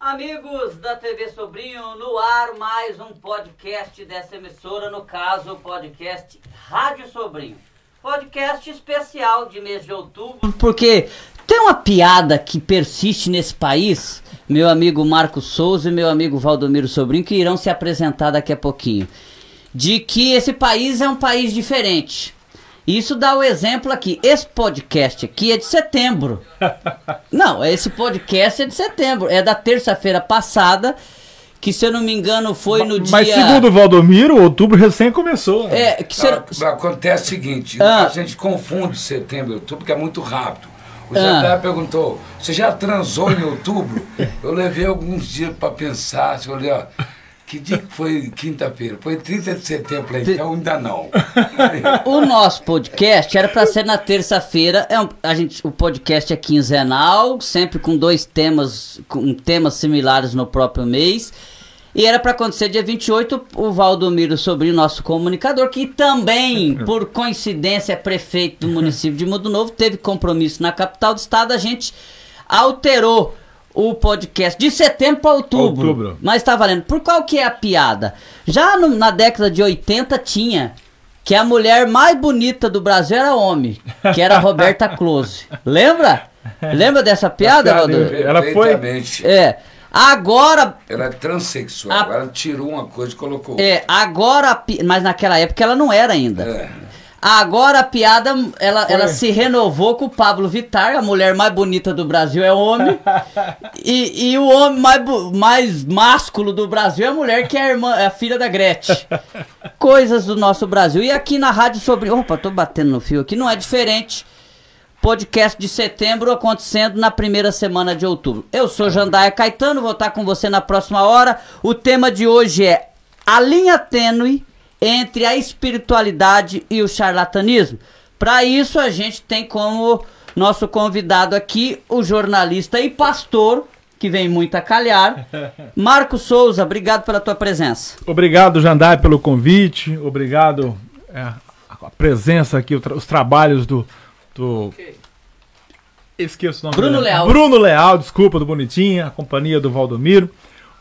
Amigos da TV Sobrinho, no ar mais um podcast dessa emissora, no caso o podcast Rádio Sobrinho. Podcast especial de mês de outubro. Porque tem uma piada que persiste nesse país, meu amigo Marco Souza e meu amigo Valdomiro Sobrinho, que irão se apresentar daqui a pouquinho. De que esse país é um país diferente. Isso dá o exemplo aqui. Esse podcast aqui é de setembro. Não, esse podcast é de setembro. É da terça-feira passada. Que se eu não me engano foi no Mas dia. segundo o Valdomiro, outubro recém começou. É, que se eu- Ah, Acontece o seguinte, Ah. a gente confunde setembro e outubro, que é muito rápido. O Ah. Jandar perguntou, você já transou em outubro? Eu levei alguns dias para pensar, eu olhei, ó, que dia que foi quinta-feira? Foi 30 de setembro, falei, então ainda não. O nosso podcast era para ser na terça-feira. É um- a gente, o podcast é quinzenal, sempre com dois temas, com temas similares no próprio mês. E era para acontecer dia 28, o Valdomiro Sobrinho, nosso comunicador, que também, por coincidência, é prefeito do município de Mundo Novo, teve compromisso na capital do estado, a gente alterou o podcast de setembro para outubro. Outubro. Mas tá valendo. Por qual que é a piada? Já no- na década de 80 tinha que a mulher mais bonita do Brasil era homem, que era a Roberta Close. Lembra? Lembra dessa piada, piada, Valdir? Ela foi-. É. Agora, Ela é transexual, A- ela tirou uma coisa e colocou é, agora, a pi- mas naquela época ela não era ainda. outra. É. Agora a piada, ela, Foi. ela se renovou com o Pablo Vittar, a mulher mais bonita do Brasil é homem. e, e o homem mais, mais másculo do Brasil é a mulher que é a, irmã, é a filha da Gretchen. Coisas do nosso Brasil. E aqui na Rádio Sobre. Opa, tô batendo no fio aqui, não é diferente. Podcast de setembro acontecendo na primeira semana de outubro. Eu sou Jandaia Caetano, vou estar com você na próxima hora. O tema de hoje é a linha tênue entre a espiritualidade e o charlatanismo. Para isso, a gente tem como nosso convidado aqui o jornalista e pastor, que vem muito a calhar, Marco Souza. Obrigado pela tua presença. Obrigado, Jandai, pelo convite. Obrigado é, a presença aqui, os trabalhos do. do... Esqueço o nome Bruno dele. Leal. Bruno Leal, desculpa, do Bonitinha, a companhia do Valdomiro.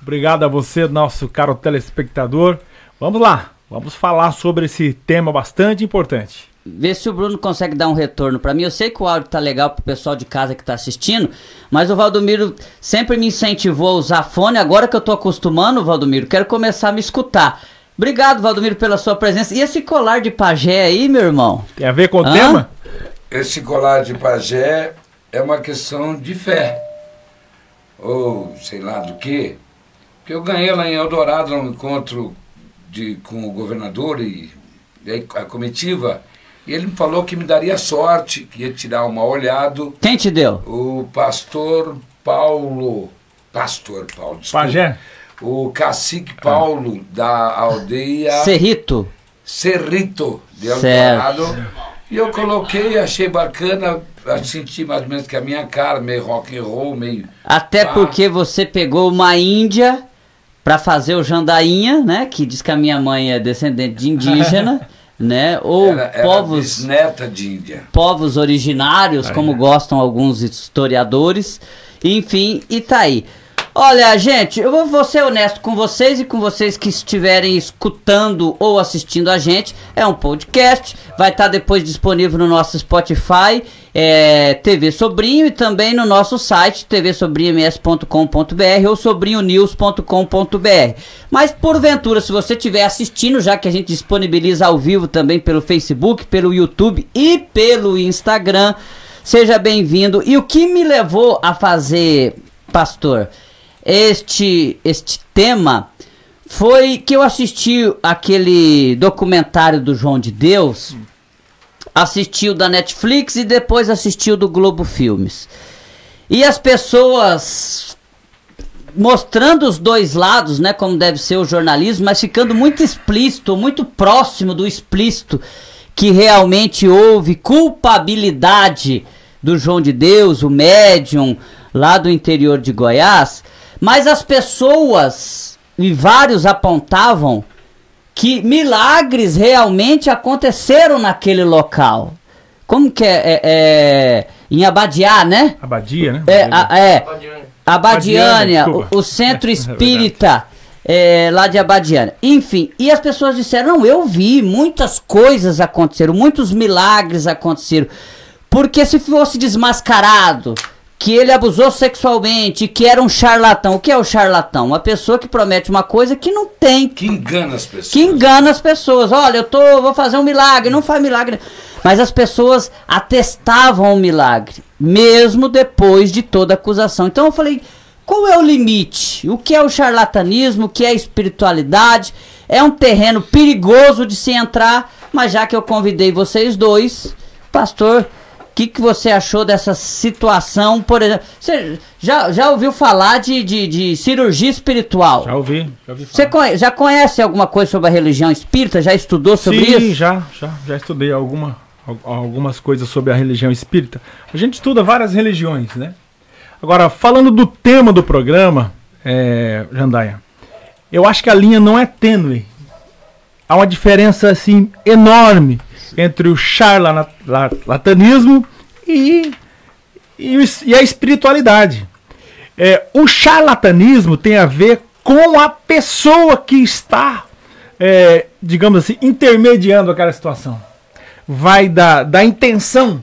Obrigado a você, nosso caro telespectador. Vamos lá, vamos falar sobre esse tema bastante importante. Vê se o Bruno consegue dar um retorno pra mim. Eu sei que o áudio tá legal pro pessoal de casa que tá assistindo, mas o Valdomiro sempre me incentivou a usar fone. Agora que eu tô acostumando, Valdomiro, quero começar a me escutar. Obrigado, Valdomiro, pela sua presença. E esse colar de pajé aí, meu irmão? Tem a ver com o Hã? tema? Esse colar de pajé é uma questão de fé. Ou sei lá do que. Porque eu ganhei lá em Eldorado um encontro de, com o governador e, e a comitiva. E ele me falou que me daria sorte, que ia tirar uma olhado. Quem te deu? O pastor Paulo. Pastor Paulo, desculpa. Pajé? O cacique Paulo da aldeia. Cerrito. Cerrito de Certo. Eldorado. E eu coloquei, achei bacana, senti mais ou menos que a minha cara, meio rock and roll, meio. Até Ah. porque você pegou uma índia pra fazer o jandainha, né? Que diz que a minha mãe é descendente de indígena, né? Ou era, era povos bisneta de Índia. povos originários, como gostam alguns historiadores. Enfim, e tá aí. Olha, gente, eu vou, vou ser honesto com vocês e com vocês que estiverem escutando ou assistindo a gente. É um podcast, vai estar depois disponível no nosso Spotify, é, TV Sobrinho e também no nosso site tvsobrinhoms.com.br ou sobrinhonews.com.br. Mas porventura, se você estiver assistindo, já que a gente disponibiliza ao vivo também pelo Facebook, pelo YouTube e pelo Instagram, seja bem-vindo. E o que me levou a fazer, pastor, este este tema foi que eu assisti aquele documentário do João de Deus, assisti o da Netflix e depois assisti o do Globo Filmes. E as pessoas mostrando os dois lados, né, como deve ser o jornalismo, mas ficando muito explícito, muito próximo do explícito que realmente houve culpabilidade do João de Deus, o médium lá do interior de Goiás, mas as pessoas e vários apontavam que milagres realmente aconteceram naquele local. Como que é? é, é em Abadiá, né? Abadia, né? É, a- é. Abadiânia, o, o, centro espírita é, lá de Abadiânia. Enfim, e as pessoas disseram: não, eu vi, muitas coisas aconteceram, muitos milagres aconteceram. Porque se fosse desmascarado, que ele abusou sexualmente, que era um charlatão. O que é o charlatão? Uma pessoa que promete uma coisa que não tem. Que engana as pessoas. Que engana as pessoas. Olha, eu tô, vou fazer um milagre, não faz milagre. Mas as pessoas atestavam o milagre, mesmo depois de toda acusação. Então eu falei, qual é o limite? O que é o charlatanismo? O que é espiritualidade? É um terreno perigoso de se entrar, mas já que eu convidei vocês dois, pastor, que, que você achou dessa situação? Por exemplo, você já, já ouviu falar de, de, de cirurgia espiritual? Já ouvi, já ouvi falar. Você conhece, já conhece alguma coisa sobre a religião espírita? Já estudou sobre Sim, isso? Sim, já, já, já estudei alguma, algumas coisas sobre a religião espírita. A gente estuda várias religiões, né? Agora, falando do tema do programa, é, Jandaia, eu acho que a linha não é tênue. Há uma diferença assim enorme entre o charlatanismo e, e, e a espiritualidade. É, o charlatanismo tem a ver com a pessoa que está, é, digamos assim, intermediando aquela situação. Vai da, da intenção,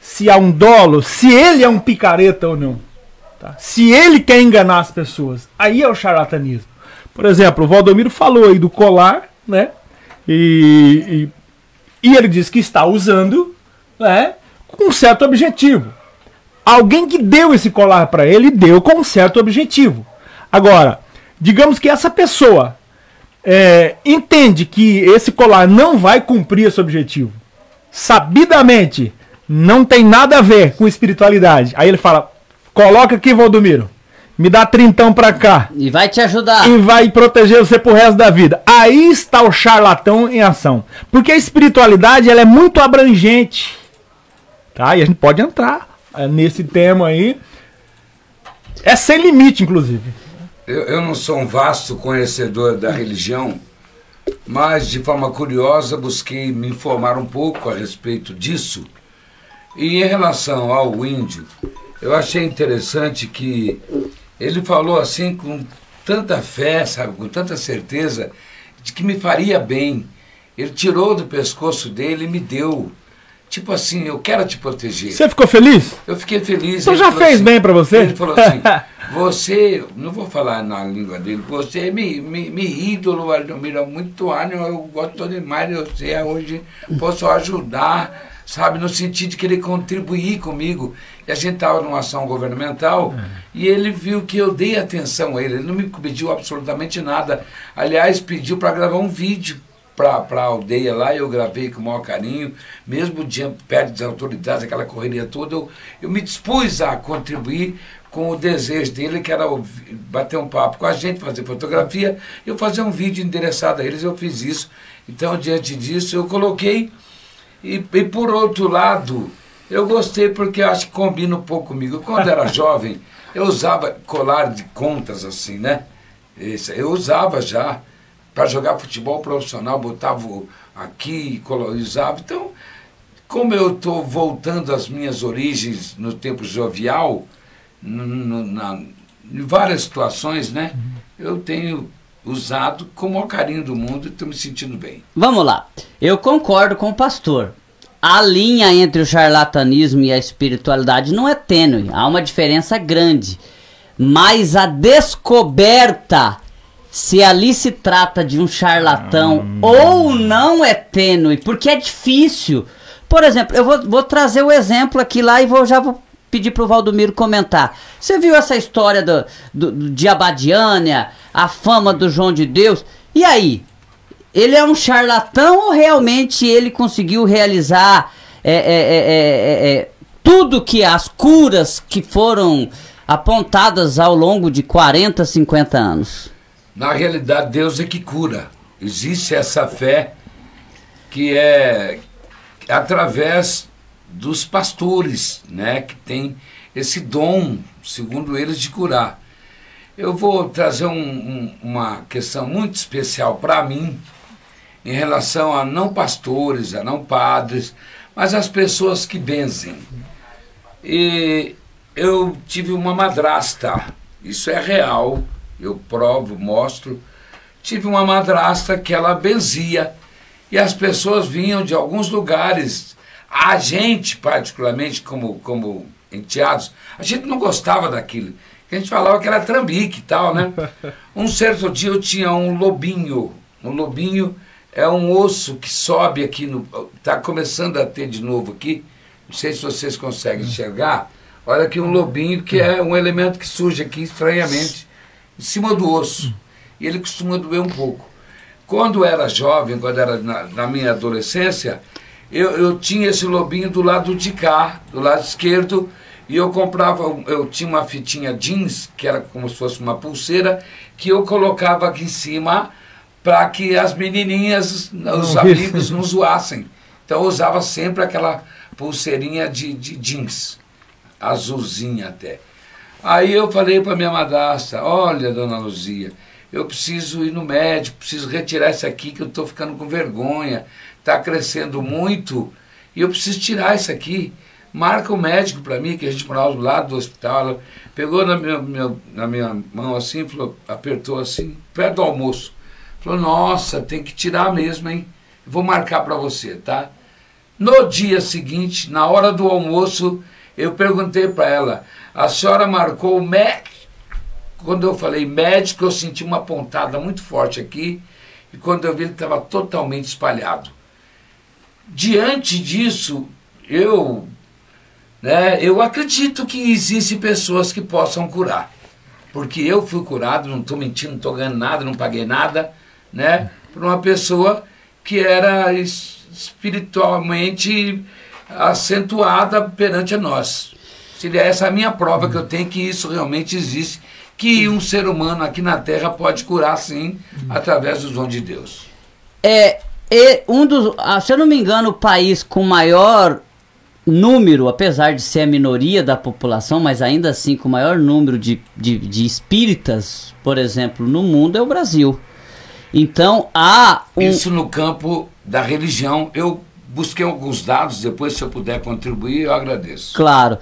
se há um dolo, se ele é um picareta ou não. Tá? Se ele quer enganar as pessoas, aí é o charlatanismo. Por exemplo, o Valdomiro falou aí do colar, né? E, e ele diz que está usando né, com um certo objetivo. Alguém que deu esse colar para ele deu com um certo objetivo. Agora, digamos que essa pessoa é, entende que esse colar não vai cumprir esse objetivo, sabidamente não tem nada a ver com espiritualidade. Aí ele fala: coloca aqui, Valdomiro me dá trintão pra cá. E vai te ajudar. E vai proteger você pro resto da vida. Aí está o charlatão em ação. Porque a espiritualidade ela é muito abrangente. Tá? E a gente pode entrar é, nesse tema aí. É sem limite, inclusive. Eu, eu não sou um vasto conhecedor da religião, mas de forma curiosa busquei me informar um pouco a respeito disso. E em relação ao índio, eu achei interessante que ele falou assim com tanta fé, sabe, com tanta certeza, de que me faria bem. Ele tirou do pescoço dele e me deu. Tipo assim, eu quero te proteger. Você ficou feliz? Eu fiquei feliz. Você já fez assim, bem para você? Ele falou assim, você, não vou falar na língua dele, você é me, me, me ídolo, Aldomiro, muito ânimo, eu gosto demais de você, hoje posso ajudar sabe, no sentido de querer contribuir comigo. E a gente estava numa ação governamental é. e ele viu que eu dei atenção a ele. Ele não me pediu absolutamente nada. Aliás, pediu para gravar um vídeo para a aldeia lá, eu gravei com o maior carinho, mesmo dia perto das autoridades, aquela correria toda, eu, eu me dispus a contribuir com o desejo dele, que era bater um papo com a gente, fazer fotografia, eu fazer um vídeo endereçado a eles, eu fiz isso. Então, diante disso, eu coloquei e, e por outro lado, eu gostei porque acho que combina um pouco comigo. Quando era jovem, eu usava colar de contas assim, né? Esse, eu usava já para jogar futebol profissional, botava aqui, usava. Então, como eu estou voltando às minhas origens no tempo jovial, na, em várias situações, né? Eu tenho usado com o maior carinho do mundo e estou me sentindo bem. Vamos lá. Eu concordo com o pastor. A linha entre o charlatanismo e a espiritualidade não é tênue, há uma diferença grande. Mas a descoberta se ali se trata de um charlatão hum. ou não é tênue, porque é difícil. Por exemplo, eu vou, vou trazer o exemplo aqui lá e vou já vou pedir pro Valdomiro comentar. Você viu essa história do, do, do, de Abadiânia, a fama do João de Deus? E aí? Ele é um charlatão ou realmente ele conseguiu realizar é, é, é, é tudo que as curas que foram apontadas ao longo de 40, 50 anos? Na realidade, Deus é que cura. Existe essa fé que é através dos pastores, né, que tem esse dom, segundo eles, de curar. Eu vou trazer um, um, uma questão muito especial para mim em relação a não pastores, a não padres, mas as pessoas que benzem. E eu tive uma madrasta. Isso é real. Eu provo, mostro. Tive uma madrasta que ela benzia. E as pessoas vinham de alguns lugares. A gente, particularmente, como, como enteados, a gente não gostava daquilo. A gente falava que era trambique e tal, né? Um certo dia eu tinha um lobinho. Um lobinho é um osso que sobe aqui no. Está começando a ter de novo aqui. Não sei se vocês conseguem enxergar. Olha aqui um lobinho que é um elemento que surge aqui estranhamente em cima do osso. E ele costuma doer um pouco. Quando era jovem, quando era na, na minha adolescência, eu, eu tinha esse lobinho do lado de cá, do lado esquerdo, e eu comprava, eu tinha uma fitinha jeans, que era como se fosse uma pulseira, que eu colocava aqui em cima para que as menininhas, os amigos não zoassem. Então eu usava sempre aquela pulseirinha de, de jeans, azulzinha até. Aí eu falei para minha madrasta, olha, dona Luzia, eu preciso ir no médico, preciso retirar isso aqui que eu estou ficando com vergonha, está crescendo muito, e eu preciso tirar isso aqui marca o médico para mim, que a gente morava do lado do hospital. Ela pegou na minha, minha, na minha mão assim, falou, apertou assim, perto do almoço. Falou, nossa, tem que tirar mesmo, hein? Vou marcar para você, tá? No dia seguinte, na hora do almoço, eu perguntei para ela, a senhora marcou o médico? Quando eu falei médico, eu senti uma pontada muito forte aqui, e quando eu vi ele estava totalmente espalhado. Diante disso, eu né, eu acredito que existem pessoas que possam curar. Porque eu fui curado, não estou mentindo, não estou ganhando nada, não paguei nada, né? Por uma pessoa que era espiritualmente acentuada perante a nós. Seria essa a minha prova que eu tenho que isso realmente existe, que um ser humano aqui na Terra pode curar sim, através do dom de Deus. É, é um dos, ah, se eu não me engano, o país com maior número, apesar de ser a minoria da população, mas ainda assim com o maior número de, de, de espíritas, por exemplo, no mundo é o Brasil. Então há. Um... Isso no campo da religião. Eu busquei alguns dados, depois, se eu puder contribuir, eu agradeço. Claro.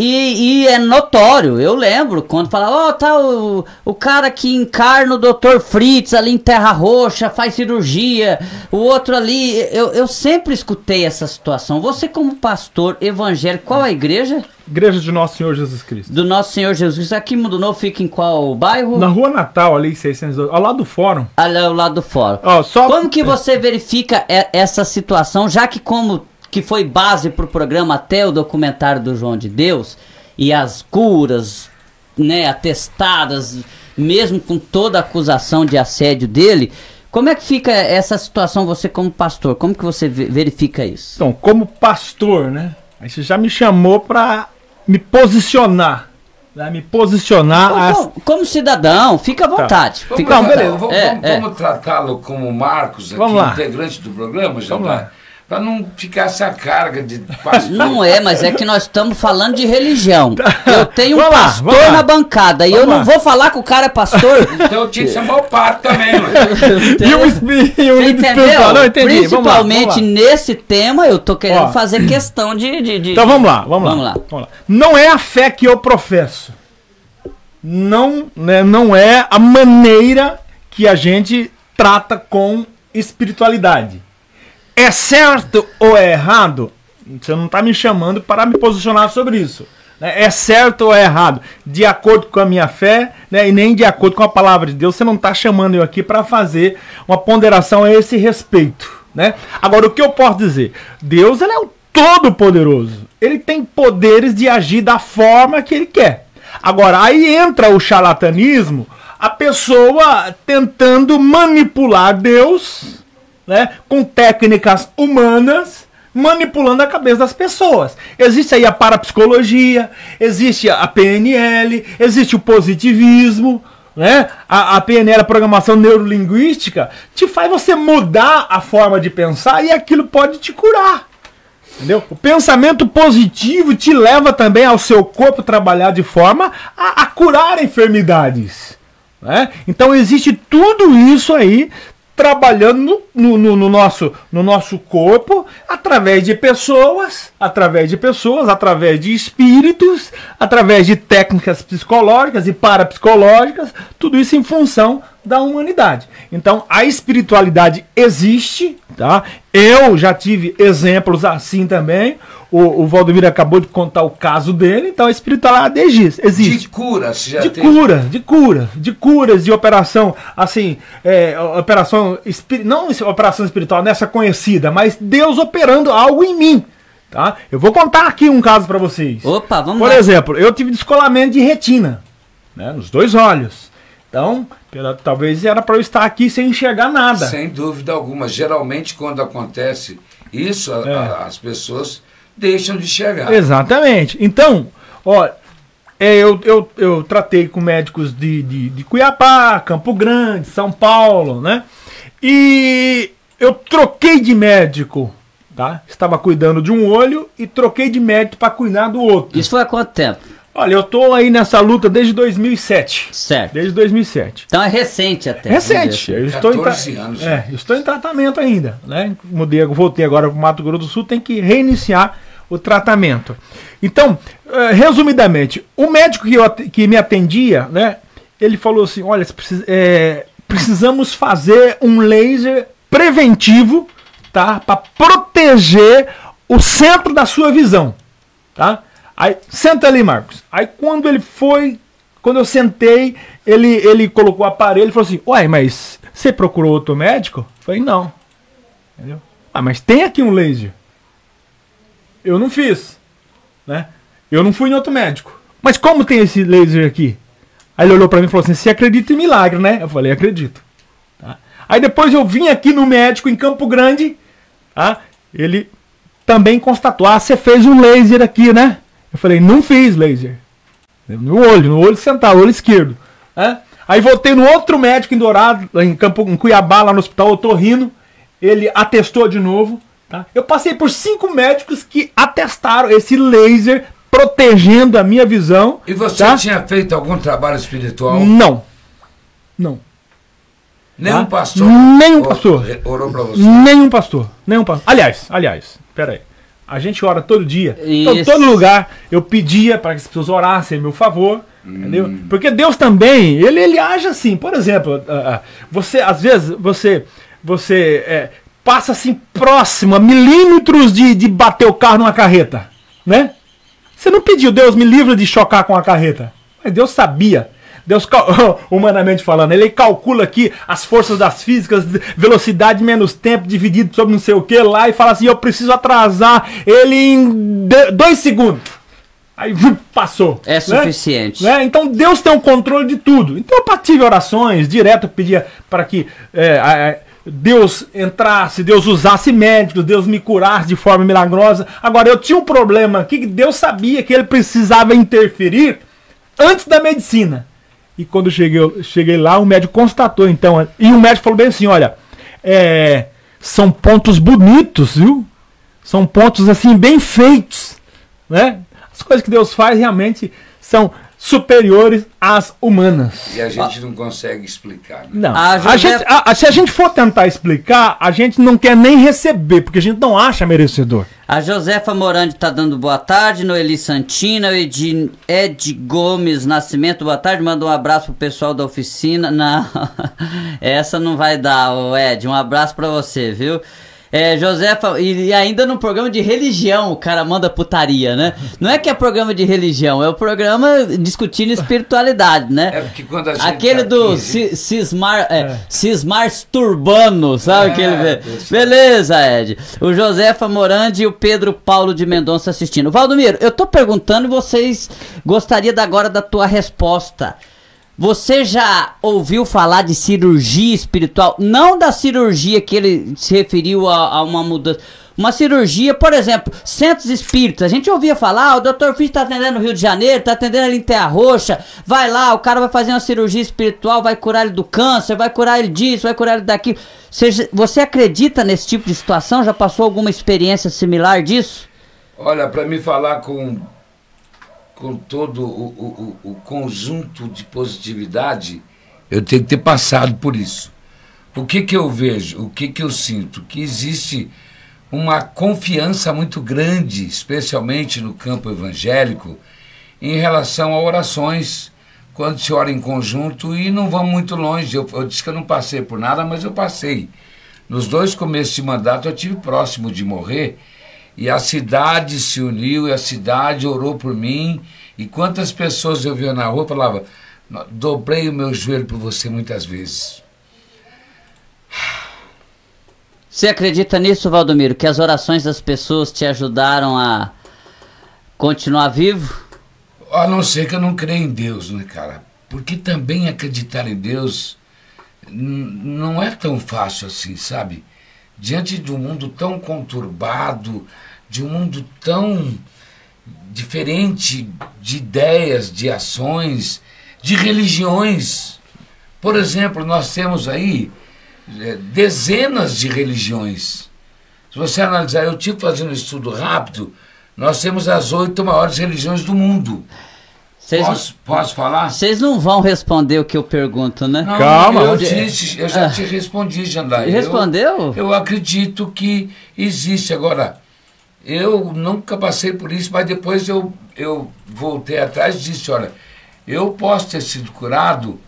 E, e, é notório, eu lembro quando falava, ó, oh, tá o, o cara que encarna o Dr. Fritz ali em Terra Roxa, faz cirurgia, o outro ali. Eu, eu sempre escutei essa situação. Você, como pastor evangélico, qual a igreja? Igreja de Nosso Senhor Jesus Cristo. Do Nosso Senhor Jesus Cristo. Aqui em Mundo Novo fica em qual bairro? Na Rua Natal, ali, 612, ao lado do fórum. Ali ao lado do fórum. Oh, só... Como que você verifica essa situação, já que como que foi base para o programa até o documentário do João de Deus, e as curas, né, atestadas, mesmo com toda a acusação de assédio dele, como é que fica essa situação você como pastor? Como que você verifica isso? Então, como pastor, né? Aí você já me chamou para me posicionar. Né? Me posicionar. Como, as... como cidadão, fica à tá. vontade. Tá. Fica... Não, beleza. Vamos, é, vamos, é. vamos tratá-lo como Marcos, aqui, integrante do programa, já vamos lá para não ficar essa carga de pastor. Não é, mas é que nós estamos falando de religião. Tá. Eu tenho um vamos pastor lá, na bancada e eu lá. não vou falar que o cara é pastor. Então eu tinha que chamar o pato também, mano. e o, Entendeu? Não, entendi. Principalmente vamos lá, nesse tema, eu tô querendo Ó. fazer questão de, de, de, Então vamos lá, vamos, vamos lá. lá. Vamos lá. Não é a fé que eu professo. Não, né, não é a maneira que a gente trata com espiritualidade é certo ou é errado? Você não está me chamando para me posicionar sobre isso. Né? É certo ou é errado? De acordo com a minha fé né? e nem de acordo com a palavra de Deus. Você não está chamando eu aqui para fazer uma ponderação a esse respeito. Né? Agora, o que eu posso dizer? Deus ele é o Todo-Poderoso. Ele tem poderes de agir da forma que ele quer. Agora, aí entra o charlatanismo, a pessoa tentando manipular Deus né, com técnicas humanas, manipulando a cabeça das pessoas. Existe aí a parapsicologia, existe a PNL, existe o positivismo, né? A, a PNL, a programação neurolinguística, te faz você mudar a forma de pensar e aquilo pode te curar. Entendeu? O pensamento positivo te leva também ao seu corpo trabalhar de forma a, a curar enfermidades. Né? Então existe tudo isso aí trabalhando no, no, no, nosso, no nosso corpo através de pessoas, através de pessoas, através de espíritos, através de técnicas psicológicas e parapsicológicas, tudo isso em função da humanidade. Então a espiritualidade existe, tá? Eu já tive exemplos assim também. O, o Valdemir acabou de contar o caso dele, então a espiritualidade existe. existe. De cura, se já de tem. cura, de cura, de curas, de operação, assim, é, operação, não operação espiritual nessa conhecida, mas Deus operando algo em mim, tá? Eu vou contar aqui um caso para vocês. Opa, vamos Por lá. exemplo, eu tive descolamento de retina, né, nos dois olhos. Então, pela- talvez era para eu estar aqui sem enxergar nada. Sem dúvida alguma. Geralmente, quando acontece isso, É. a- as pessoas deixam de chegar. Exatamente. Então, ó, é, eu, eu, eu tratei com médicos de, de, de Cuiabá, Campo Grande, São Paulo, né? E eu troquei de médico, tá? Estava cuidando de um olho e troquei de médico para cuidar do outro. Isso foi há quanto tempo? Olha, eu tô aí nessa luta desde 2007. Certo. Desde 2007. Então é recente até. Recente. dizer Eu estou, em tra- 14 anos. é, eu estou em tratamento ainda. Né? Mudei, voltei agora para o Mato Grosso do Sul, tem que reiniciar o tratamento. Então, eh, resumidamente, o médico que, eu que me atendia, né, ele falou assim: olha, eh, precisamos fazer um laser preventivo tá, para proteger o centro da sua visão. Tá? Aí, senta ali, Marcos. Aí quando ele foi, quando eu sentei, ele, ele colocou o aparelho e falou assim: Uai, mas você procurou outro médico? Eu falei, não. Entendeu? Ah, mas tem aqui um laser. Eu não fiz. Né? Eu não fui em outro médico. Mas como tem esse laser aqui? Aí ele olhou pra mim e falou assim: Você acredita em milagre, né? Eu falei: Acredito. Tá? Aí depois eu vim aqui no médico em Campo Grande. Tá? Ele também constatou: Ah, você fez um laser aqui, né? Eu falei: Não fiz laser. No olho, no olho central, olho esquerdo. né? Aí voltei no outro médico em Dourado, em, Campo, em Cuiabá, lá no hospital Otorrino. Ele atestou de novo. Tá? Eu passei por cinco médicos que atestaram esse laser protegendo a minha visão. E você tá? tinha feito algum trabalho espiritual? Não. Não. Nenhum tá? pastor? Nenhum or- pastor. Orou pra você? Nenhum pastor. Nenhum pastor. Aliás, aliás, pera aí. A gente ora todo dia. Então, Isso. todo lugar eu pedia para que as pessoas orassem a meu favor. Entendeu? Hum. Porque Deus também, ele, ele age assim. Por exemplo, ah, ah, você, às vezes, você, você é, passa assim próximo, a milímetros de, de bater o carro numa carreta. Né? Você não pediu, Deus me livra de chocar com a carreta. Mas Deus sabia. Deus, humanamente falando, ele calcula aqui as forças das físicas, velocidade menos tempo dividido sobre não sei o que lá e fala assim: eu preciso atrasar ele em dois segundos. Aí passou. É né? suficiente. Né? Então Deus tem o controle de tudo. Então eu tive orações direto, pedia para que é, Deus entrasse, Deus usasse médicos, Deus me curasse de forma milagrosa. Agora eu tinha um problema aqui que Deus sabia que ele precisava interferir antes da medicina. E quando cheguei, cheguei lá, o médico constatou então. E o médico falou bem assim: olha, é, são pontos bonitos, viu? São pontos assim bem feitos, né? As coisas que Deus faz realmente são superiores às humanas. E a gente não consegue explicar. né? Não. A A José- gente- a- a- se a gente for tentar explicar, a gente não quer nem receber, porque a gente não acha merecedor. A Josefa Morandi tá dando boa tarde, Noeli Santina, Ed, Ed Gomes Nascimento, boa tarde, manda um abraço pro pessoal da oficina. Não, essa não vai dar, Ed, um abraço pra você, viu? É, Josefa, e, ainda no programa de religião o cara manda putaria, né? Não é que é programa de religião, é o programa discutindo espiritualidade, né? É porque quando a gente Aquele tá do aqui, Cismar, é, Cismar Turbano, sabe É, aquele? Beleza, Ed. O Josefa Morandi e o Pedro Paulo de Mendonça assistindo. Valdomiro, eu tô perguntando e vocês gostariam da- agora da tua resposta. Você já ouviu falar de cirurgia espiritual? Não da cirurgia que ele se referiu a, a uma mudança. Uma cirurgia, por exemplo, centros espíritas. A gente ouvia falar, ah, o Dr. Fisch tá atendendo no Rio de Janeiro, tá atendendo ali em Terra Roxa. Vai lá, o cara vai fazer uma cirurgia espiritual, vai curar ele do câncer, vai curar ele disso, vai curar ele daquilo. Você, você acredita nesse tipo de situação? Já passou alguma experiência similar disso? Olha, para me falar com, com todo o, o, o, conjunto de positividade, eu tenho que ter passado por isso. o que, que eu vejo, o que, que eu sinto? Que existe uma confiança muito grande, especialmente no campo evangélico, em relação a orações, quando se ora em conjunto e não vamos muito longe. Eu, eu disse que eu não passei por nada, mas eu passei. Nos dois começos de mandato eu tive próximo de morrer e a cidade se uniu e a cidade orou por mim. E quantas pessoas eu via na rua falava, dobrei o meu joelho por você muitas vezes. Você acredita nisso, Valdomiro? Que as orações das pessoas te ajudaram a continuar vivo? A não ser que eu não creia em Deus, né, cara? Porque também acreditar em Deus não é tão fácil assim, sabe? Diante de um mundo tão conturbado, de um mundo tão diferente de ideias, de ações, de religiões. Por exemplo, nós temos aí é, dezenas de religiões. Se você analisar, eu tive fazendo um estudo rápido, nós temos as oito maiores religiões do mundo. Cês posso, não, posso falar? Vocês não vão responder o que eu pergunto, né? Não, Calma. Eu, disse, eu já ah. te respondi, Jandai. Respondeu? Eu, eu acredito que existe. Agora, eu nunca passei por isso, mas depois eu, eu voltei atrás e disse, olha, eu posso ter sido curado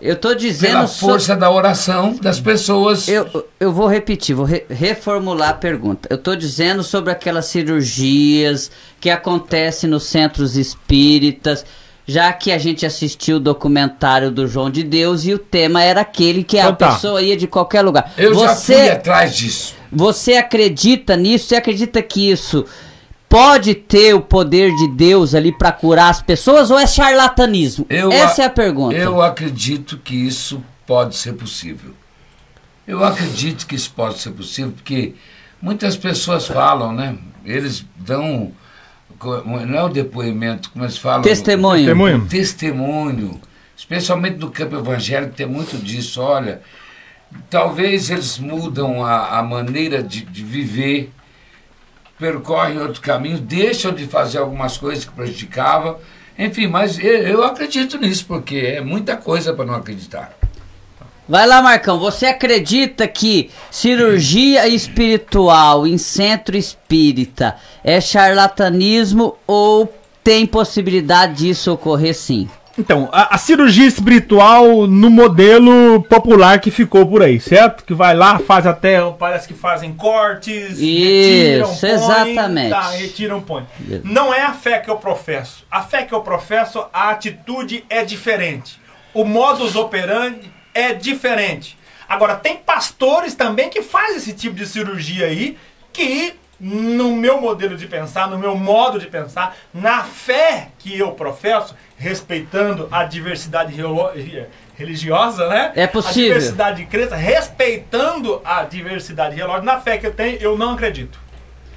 eu tô dizendo. Pela força so... da oração das pessoas. Eu, eu vou repetir, vou re reformular a pergunta. Eu tô dizendo sobre aquelas cirurgias que acontecem nos centros espíritas, já que a gente assistiu o documentário do João de Deus e o tema era aquele que a tá. pessoa ia de qualquer lugar. Eu você, já fui atrás disso. Você acredita nisso? Você acredita que isso pode ter o poder de Deus ali para curar as pessoas ou é charlatanismo? Eu Essa é a pergunta. Eu acredito que isso pode ser possível. Eu acredito que isso pode ser possível porque muitas pessoas falam, né? Eles dão não é o depoimento, como eles falam, testemunho. Testemunho. testemunho, especialmente no campo evangélico tem muito disso. Olha, talvez eles mudam a, a maneira de, de viver percorrem outro caminho, deixam de fazer algumas coisas que prejudicavam. Enfim, mas eu, eu acredito nisso, porque é muita coisa para não acreditar. Vai lá, Marcão. Você acredita que cirurgia espiritual em centro espírita é charlatanismo ou tem possibilidade disso ocorrer sim? Então, a, a, cirurgia espiritual no modelo popular que ficou por aí, certo? Que vai lá, faz até, parece que fazem cortes, Isso, retiram, exatamente. Põe, tá, retiram, põe. Não é a fé que eu professo. A fé que eu professo, a atitude é diferente. O modus operandi é diferente. Agora, tem pastores também que fazem esse tipo de cirurgia aí, que no meu modelo de pensar, no meu modo de pensar, na fé que eu professo, respeitando a diversidade religiosa, né? É possível. A diversidade de crença, respeitando a diversidade religiosa, na fé que eu tenho, eu não acredito.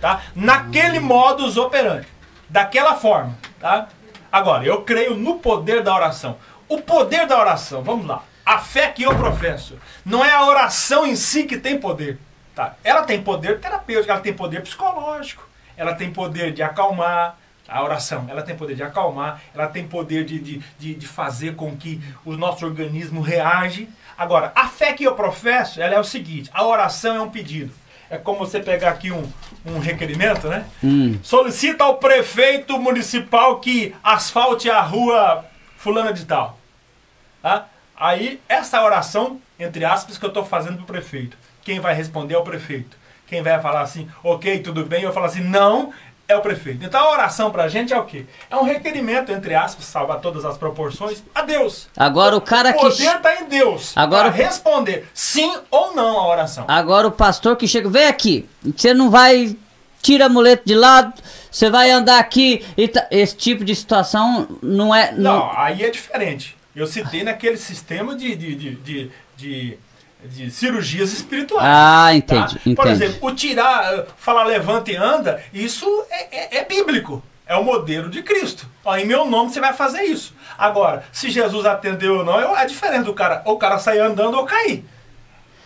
Tá? Naquele modus operandi, daquela forma, tá? Agora, eu creio no poder da oração. O poder da oração, vamos lá. A fé que eu professo, não é a oração em si que tem poder. Tá? Ela tem poder terapêutico, ela tem poder psicológico, ela tem poder de acalmar, a oração, ela tem poder de acalmar, ela tem poder de, de, de, de, fazer com que o nosso organismo reage. Agora, a fé que eu professo, ela é o seguinte, a oração é um pedido. É como você pegar aqui um, um requerimento, né? Hum. Solicita ao prefeito municipal que asfalte a rua fulana de tal. Tá? Aí, essa oração, entre aspas, que eu estou fazendo para o prefeito quem vai responder é o prefeito. Quem vai falar assim, ok, tudo bem, eu falo assim, não, é o prefeito. Então a oração pra gente é o quê? É um requerimento, entre aspas, salvar todas as proporções, a Deus. Agora o cara que. O poder tá em Deus. Agora pra responder sim ou não a oração. Agora o pastor que chega, vem aqui, você não vai. Tira a muleta de lado, você vai andar aqui. E tá, esse tipo de situação não é. Não, não aí é diferente. Eu citei naquele sistema de, de, de, de, de de cirurgias espirituais. Ah, entendi. Tá? entendi. Por exemplo, o tirar, eh, falar levanta e anda, isso é, é, é bíblico. É o modelo de Cristo. Ó, em meu nome você vai fazer isso. Agora, se Jesus atendeu ou não, é diferente do cara. Ou o cara sair andando ou cair.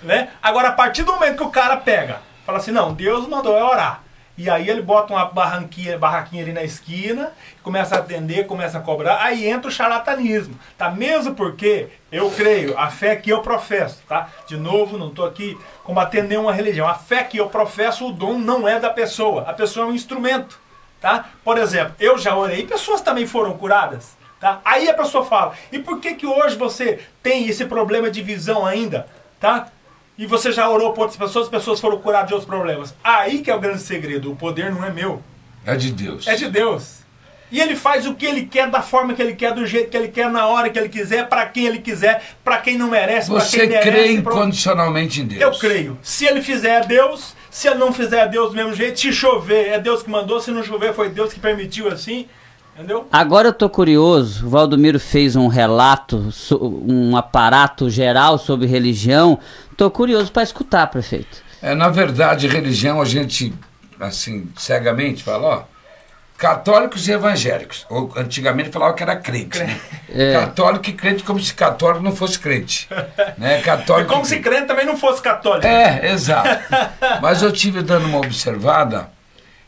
Né? Agora, a partir do momento que o cara pega, fala assim, não, Deus mandou eu orar. E aí ele bota uma barranquinha, barraquinha ali na esquina, começa a atender, começa a cobrar, aí entra o charlatanismo, tá? Mesmo porque eu creio, a fé que eu professo, tá? De novo, não estou aqui combatendo nenhuma religião. A fé que eu professo, o dom não é da pessoa, a pessoa é um instrumento, tá? Por exemplo, eu já orei, pessoas também foram curadas, tá? Aí a pessoa fala: "E por que que hoje você tem esse problema de visão ainda?" Tá? E você já orou por outras pessoas, as pessoas foram curadas de outros problemas. Aí que é o grande segredo. O poder não é meu. É de Deus. É de Deus. E ele faz o que ele quer, da forma que ele quer, do jeito que ele quer, na hora que ele quiser, para quem ele quiser, para quem não merece, para quem merece. Você crê incondicionalmente em Deus? Eu creio. Se ele fizer, é Deus. Se ele não fizer, é Deus do mesmo jeito. Se chover, é Deus que mandou. Se não chover, foi Deus que permitiu assim. Entendeu? Agora eu tô curioso, o Valdomiro fez um relato, um aparato geral sobre religião. Tô curioso para escutar, prefeito. É, na verdade, religião a gente, assim, cegamente fala, ó, católicos e evangélicos. Ou antigamente falava que era crente. Né? É. Católico e crente como se católico não fosse crente. né? Católico e como se crente também não fosse católico. É, exato. Mas eu tive dando uma observada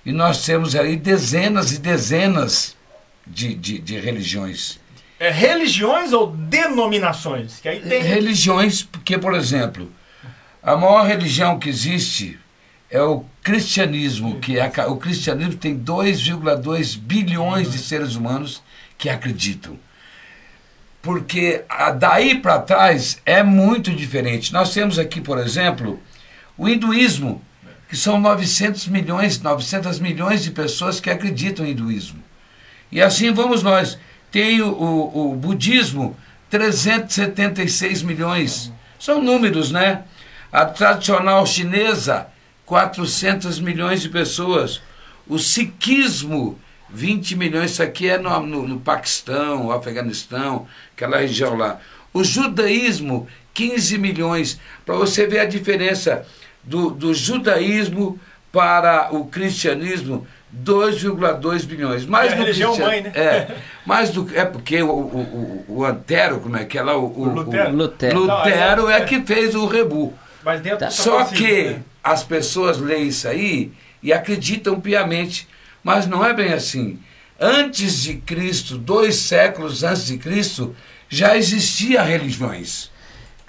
e nós temos aí dezenas e dezenas de, de, de religiões. É, religiões ou denominações? Que aí tem... Religiões, porque, por exemplo, a maior religião que existe é o cristianismo, que é, o cristianismo tem 2,2 bilhões de seres humanos que acreditam. Porque daí para trás é muito diferente. Nós temos aqui, por exemplo, o hinduísmo, que são 900 milhões, 900 milhões de pessoas que acreditam em hinduísmo. E assim vamos nós. Tem o, o, o budismo, 376 milhões. São números, né? A tradicional chinesa, 400 milhões de pessoas. O sikhismo, 20 milhões. Isso aqui é no, no, no Paquistão, Afeganistão, aquela região lá. O judaísmo, 15 milhões. Para você ver a diferença do, do judaísmo para o cristianismo, 2,2 bilhões. Mais é a religião que, mãe, né? É, mais do é porque o, o, o, o Antero, como é que é lá? O, o, Lutero. Lutero, Lutero Não, é, é, que fez o rebu. Mas dentro tá. Só que né? as pessoas leem isso aí e acreditam piamente. Mas não é bem assim. Antes de Cristo, dois séculos antes de Cristo, já existiam religiões.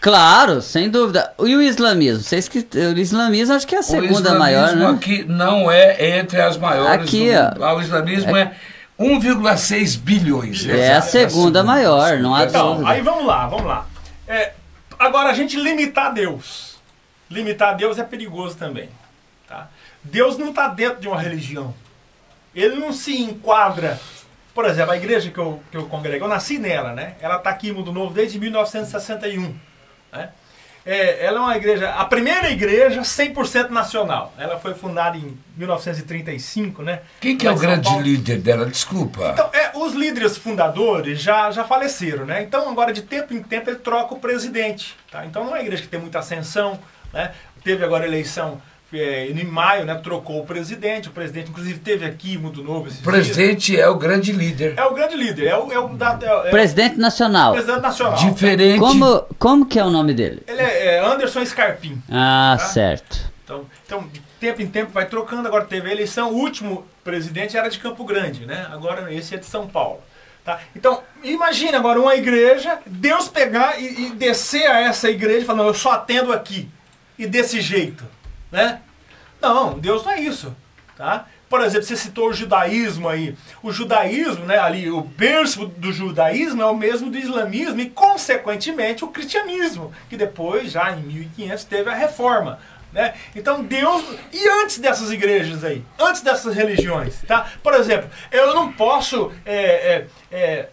Claro, sem dúvida. E o islamismo? Vocês que o islamismo acho que é a segunda maior, né? aqui não é entre as maiores. Aqui, do, ó, o islamismo é, é 1,6 bilhões. É, é a segunda maior, não há então, dúvida. Aí vamos lá, vamos lá. É, agora a gente limitar Deus. Limitar Deus é perigoso também. Tá? Deus não está dentro de uma religião. Ele não se enquadra. Por exemplo, a igreja que eu, que eu congrego, eu nasci nela, né? Ela está aqui em Mundo Novo desde 1961. Né? É, ela é uma igreja, a primeira igreja 100% nacional. Ela foi fundada em 1935, né? Quem que é o grande Paulo. líder dela? Desculpa. Então, é, os líderes fundadores já, já faleceram, né? Então, agora de tempo em tempo ele troca o presidente, tá? Então, não é uma igreja que tem muita ascensão, né? Teve agora eleição em maio, né, trocou o presidente. O presidente, inclusive, teve aqui Mundo Novo. O presidente dias. é o grande líder. É o grande líder. É o, é o da, é, é presidente nacional. Presidente nacional. Diferente. Como, como que é o nome dele? Ele é, é Anderson Scarpim. Ah, tá? certo. Então, então, de tempo em tempo vai trocando. Agora teve a eleição. O último presidente era de Campo Grande, né? Agora esse é de São Paulo. Tá? Então, imagine agora uma igreja, Deus pegar e, e descer a essa igreja e falar, não, eu só atendo aqui. E desse jeito né? Não, Deus não é isso, tá? Por exemplo, você citou o judaísmo aí. O judaísmo, né, ali, o berço do judaísmo é o mesmo do islamismo e, consequentemente, o cristianismo, que depois, já em 1500, teve a reforma. Né? Então Deus. E antes dessas igrejas aí? Antes dessas religiões? Tá? Por exemplo, eu não posso é, é, é,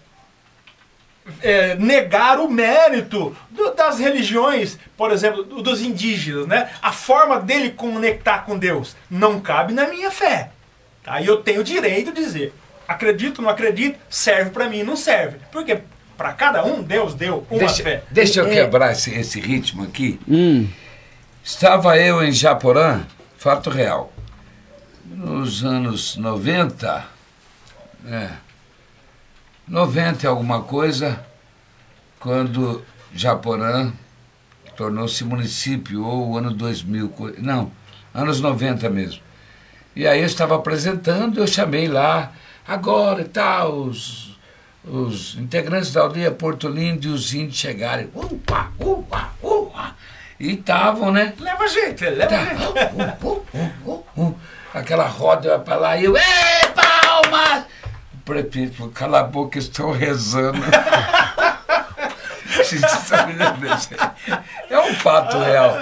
é, negar o mérito do, das religiões, por exemplo, dos indígenas, né? A forma dele conectar com Deus não cabe na minha fé. Tá? E eu tenho o direito de dizer, acredito, não acredito, serve para mim, não serve. Porque para cada um Deus deu uma deixa, fé. Deixa eu é. quebrar esse, esse ritmo aqui. Hum. Estava eu em Japorã, fato real, nos anos 90, é, 90 e alguma coisa, quando Japorã tornou-se município, ou o ano 2000, não, anos 90 mesmo. E aí eu estava apresentando, eu chamei lá, agora e tal, os, os integrantes da aldeia Porto Lindo e os índios chegarem. Upa, upa, upa. E estavam, né? Leva gente, leva a gente. Uh, uh, uh, uh, uh. Aquela roda para lá e eu, prefeito falou, cala a boca, estão rezando. é um fato real.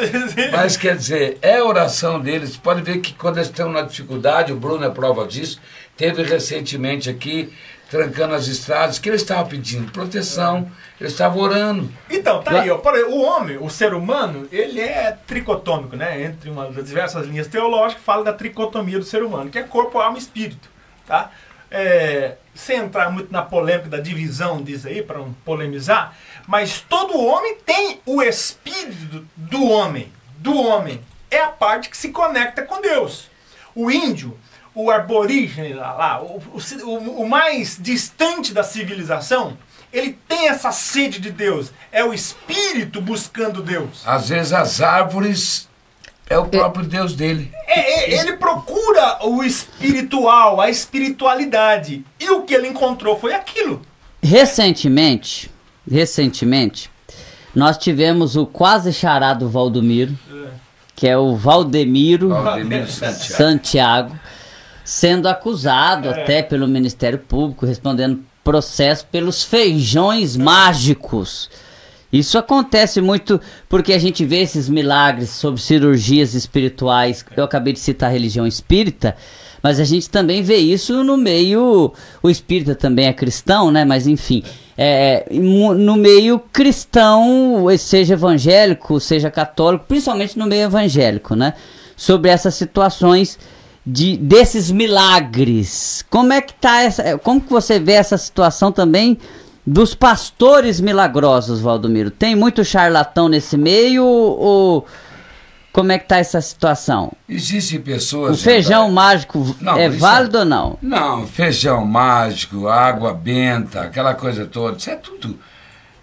Mas quer dizer, é a oração deles. Pode ver que quando eles estão na dificuldade, o Bruno é prova disso. Teve recentemente aqui, trancando as estradas, que ele estava pedindo proteção, ele estava orando. Então, tá aí, ó, o homem, o ser humano, ele é tricotômico, né? Entre uma das diversas linhas teológicas, fala da tricotomia do ser humano, que é corpo, alma e espírito, tá? É, sem entrar muito na polêmica da divisão disso aí, para não polemizar, mas todo homem tem o espírito do homem, do homem. É a parte que se conecta com Deus. O índio, o aborígene lá, lá o, o, o mais distante da civilização, ele tem essa sede de Deus. É o espírito buscando Deus. Às vezes as árvores é o próprio é, Deus dele. É, é, ele procura o espiritual, a espiritualidade. E o que ele encontrou foi aquilo. Recentemente, recentemente, nós tivemos o quase charado Valdomiro, é. que é o Valdemiro, Valdemiro Santiago. Santiago. sendo acusado é. até pelo Ministério Público, respondendo processo pelos feijões mágicos isso acontece muito porque a gente vê esses milagres sobre cirurgias espirituais. Eu acabei de citar a religião espírita, mas a gente também vê isso no meio. O espírita também é cristão, né? Mas enfim, é, no meio cristão, seja evangélico, seja católico, principalmente no meio evangélico, né? Sobre essas situações de desses milagres. Como é que tá essa? Como que você vê essa situação também? Dos pastores milagrosos, Valdomiro, tem muito charlatão nesse meio ou como é que tá essa situação? Existem pessoas. O feijão mágico não, é válido é... ou não? Não, feijão mágico, água benta, aquela coisa toda, isso é tudo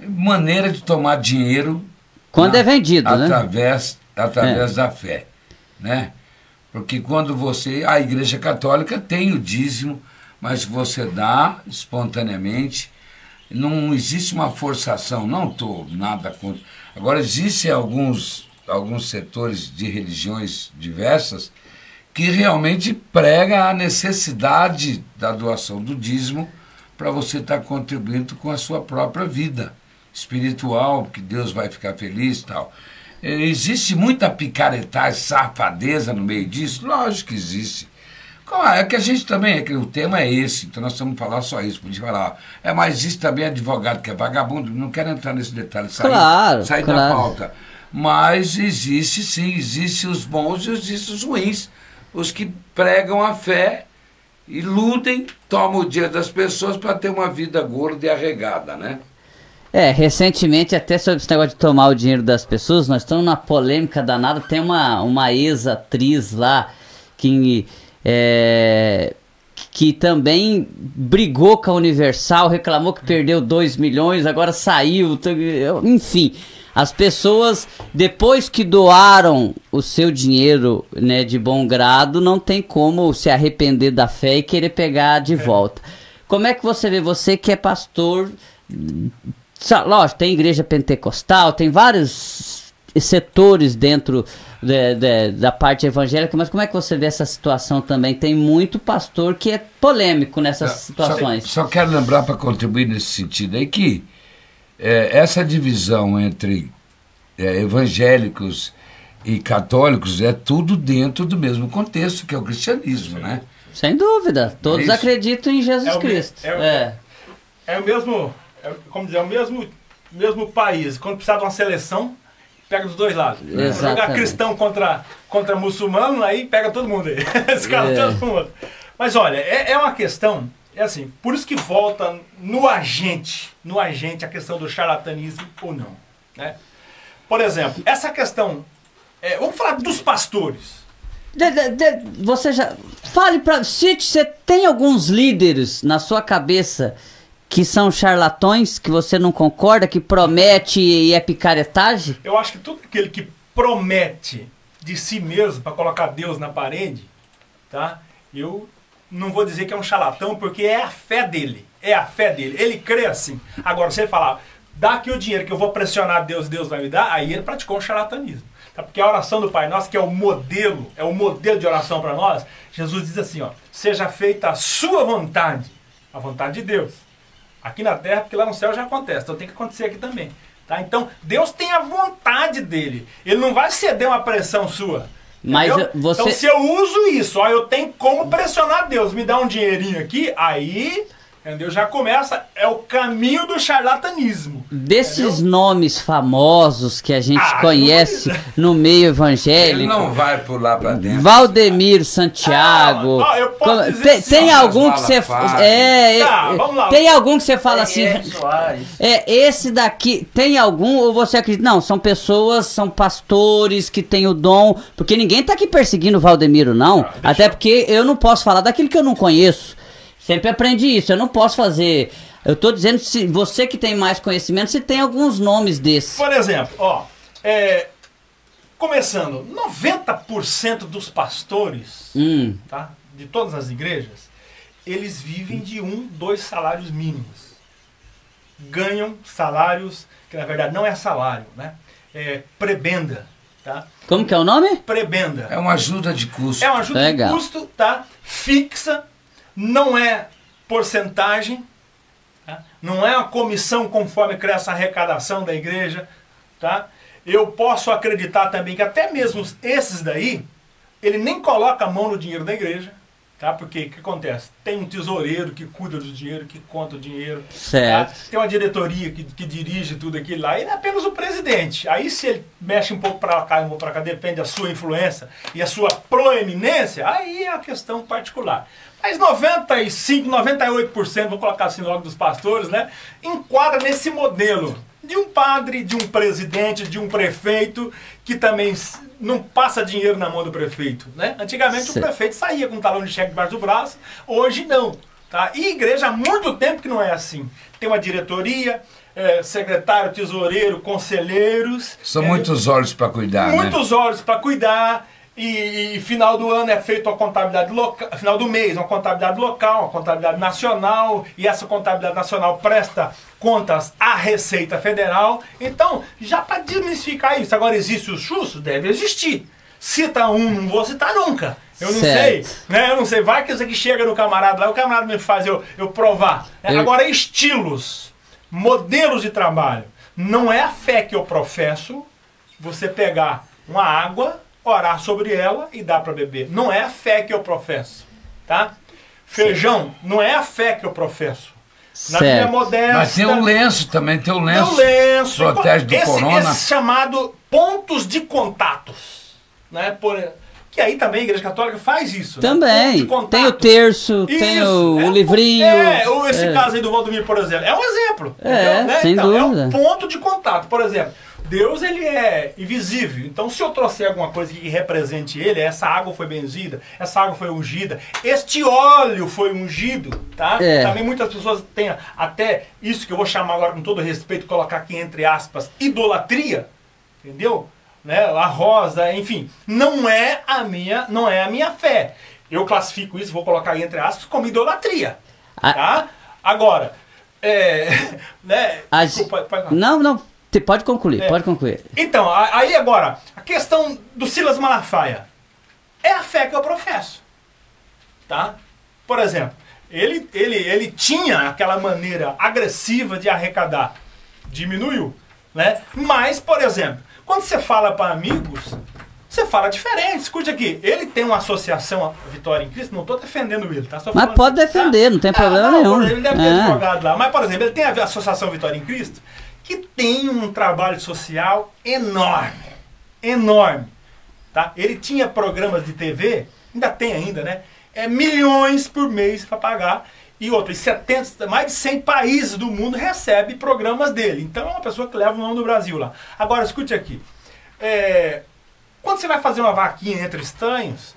maneira de tomar dinheiro. Quando na, é vendido, através, né? Através é. da fé, né? Porque quando você. A Igreja Católica tem o dízimo, mas você dá espontaneamente não existe uma forçação, não estou nada contra. Agora, existem alguns, alguns setores de religiões diversas que realmente prega a necessidade da doação do dízimo para você estar tá contribuindo com a sua própria vida espiritual, que Deus vai ficar feliz e tal. É, existe muita picaretagem, safadeza no meio disso? Lógico que existe. É que a gente também, é que o tema é esse, então nós estamos falar só isso, podia falar. É, mas existe também advogado que é vagabundo, não quero entrar nesse detalhe, sair, claro, sair claro. da pauta. Mas existe sim, existe os bons e existe os ruins. Os que pregam a fé, iludem, tomam o dia das pessoas para ter uma vida gorda e arregada, né? É, recentemente, até sobre esse negócio de tomar o dinheiro das pessoas, nós estamos na polêmica danada. Tem uma, uma ex-atriz lá que é, que também brigou com a Universal, reclamou que perdeu 2 milhões, agora saiu, enfim. As pessoas, depois que doaram o seu dinheiro né, de bom grado, não tem como se arrepender da fé e querer pegar de volta. Como é que você vê, você que é pastor, lógico, tem igreja pentecostal, tem vários setores dentro de, de, da parte evangélica, mas como é que você vê essa situação também? Tem muito pastor que é polêmico nessas Não, situações. Só, só, quero lembrar para contribuir nesse sentido aí que é, essa divisão entre é, evangélicos e católicos é tudo dentro do mesmo contexto que é o cristianismo, né? Sem dúvida, todos é acreditam em Jesus é Cristo. é, é. é, o mesmo, é, como dizer, é o mesmo, mesmo país. Quando precisar de uma seleção, pega dos dois lados. Exatamente. Jogar cristão contra, contra muçulmano, aí pega todo mundo aí. Esse cara é. todo mundo. Mas olha, é, é uma questão, é assim, por isso que volta no agente, no agente a questão do charlatanismo ou não. Né? Por exemplo, essa questão, é, vamos falar dos pastores. De, de, de, você já. Fale para. Cite, você tem alguns líderes na sua cabeça que são charlatões, que você não concorda, que promete e é picaretagem? Eu acho que tudo aquele que promete de si mesmo para colocar Deus na parede, tá? eu não vou dizer que é um charlatão, porque é a fé dele. É a fé dele. Ele crê assim. Agora, se ele falar, dá aqui o dinheiro que eu vou pressionar Deus, Deus vai me dar, aí ele praticou um charlatanismo. Tá? Porque a oração do Pai Nosso, que é o modelo, é o modelo de oração para nós, Jesus diz assim, ó, seja feita a sua vontade, a vontade de Deus. Aqui na terra, porque lá no céu já acontece, então tem que acontecer aqui também. Tá? Então, Deus tem a vontade dele. Ele não vai ceder uma pressão sua. Mas você- Então, se eu uso isso, ó, eu tenho como pressionar Deus, me dá um dinheirinho aqui, aí, entendeu? Já começa, é o caminho do charlatanismo. Desses nomes famosos que a gente Ah, conhece no meio Ele evangélico. não vai pular pra dentro. Valdemiro Santiago. Ah, eu posso Como- dizer tem, assim, tem algum que você é, é, Tá, vamos lá. tem algum que você fala assim. Soares. é esse daqui, tem algum ou você acredita? Não, são pessoas, são pastores que têm o dom, porque ninguém tá aqui perseguindo o Valdemiro não, até porque eu não posso falar daquilo que eu não conheço. Sempre aprendi isso, eu não posso fazer eu tô dizendo se você que tem mais conhecimento, se tem alguns nomes desses. Por exemplo, ó, é, começando, 90% dos pastores, Hum, tá, de todas as igrejas, eles vivem de um, dois salários mínimos. Ganham salários, que na verdade não é salário, né? É prebenda, tá? como que é o nome? Prebenda. É uma ajuda de custo. É uma ajuda Legal. de custo, tá? Fixa, não é porcentagem, tá? não é uma comissão conforme cresce a arrecadação da igreja, tá? Eu posso acreditar também que até mesmo esses daí, ele nem coloca a mão no dinheiro da igreja, tá? Porque o que acontece? Tem um tesoureiro que cuida do dinheiro, que conta o dinheiro, Certo. Tá? Tem uma diretoria que, que dirige tudo aquilo lá, e não é apenas o presidente. Aí se ele mexe um pouco para cá e um pouco para cá, depende da sua influência e a sua proeminência, aí é uma questão particular. Mas 95, 98%, vou colocar assim logo dos pastores, né? Enquadra nesse modelo de um padre, de um presidente, de um prefeito que também não passa dinheiro na mão do prefeito, né? Antigamente o Certo. prefeito saía com um talão de cheque debaixo do braço, hoje não. Tá? E igreja há muito tempo que não é assim. Tem uma diretoria, é, secretário, tesoureiro, conselheiros. São é, muitos olhos para cuidar, né? muitos olhos para cuidar. E, e final do ano é feito uma contabilidade local, final do mês, uma contabilidade local, uma contabilidade nacional, e essa contabilidade nacional presta contas à Receita Federal. Então, já para desmistificar isso, agora existe o SUS? Deve existir. Cita um, não vou citar nunca. Eu não Certo. sei, né? Eu não sei. Vai que isso aqui chega no camarada lá, o camarada me faz eu, eu provar. né? Eu- Agora, estilos, modelos de trabalho. Não é a fé que eu professo você pegar uma água, orar sobre ela e dar para beber. Não é a fé que eu professo, tá? Feijão, não é a fé que eu professo. Na Certo. Bíblia modesta. Mas tem o lenço também, tem o Tem lenço. o lenço. Protege do esse, corona. esse chamado pontos de contatos. Né? Por, que aí também a Igreja Católica faz isso. né? Também. contato. Tem o terço, tem Isso, o, é o um- livrinho. É, ou esse é. caso aí do Valdomiro, por exemplo. É um exemplo. É, entendeu? Né? sem então, É dúvida. um ponto de contato. Por exemplo, Deus ele é invisível. Então, se eu trouxer alguma coisa que represente ele, essa água foi benzida, essa água foi ungida, este óleo foi ungido, tá? É. Também muitas pessoas têm até isso que eu vou chamar agora com todo respeito, colocar aqui entre aspas, idolatria, entendeu? Né? A rosa, enfim, não é a minha, não é a minha fé. Eu classifico isso, vou colocar entre aspas, como idolatria, tá? Agora, é, né? A- Desculpa, pode falar. Não, não. Te- Pode concluir, É. pode concluir. Então, aí agora, a questão do Silas Malafaia. É a fé que eu professo. Tá? Por exemplo, ele, ele, ele tinha aquela maneira agressiva de arrecadar. Diminuiu. Né? Mas, por exemplo, quando você fala para amigos, você fala diferente. Escute aqui, ele tem uma associação a Vitória em Cristo, não estou defendendo ele, tá? Só Mas pode defender, não tem problema não, nenhum. Ele deve ter É. advogado lá. Mas, por exemplo, ele tem a Associação Vitória em Cristo, que tem um trabalho social enorme. Enorme. Tá? Ele tinha programas de TV, ainda tem ainda, né? É milhões por mês para pagar. E outros 70, mais de 100 países do mundo recebem programas dele. Então é uma pessoa que leva o nome do Brasil lá. Agora, escute aqui. É, quando você vai fazer uma vaquinha entre estranhos,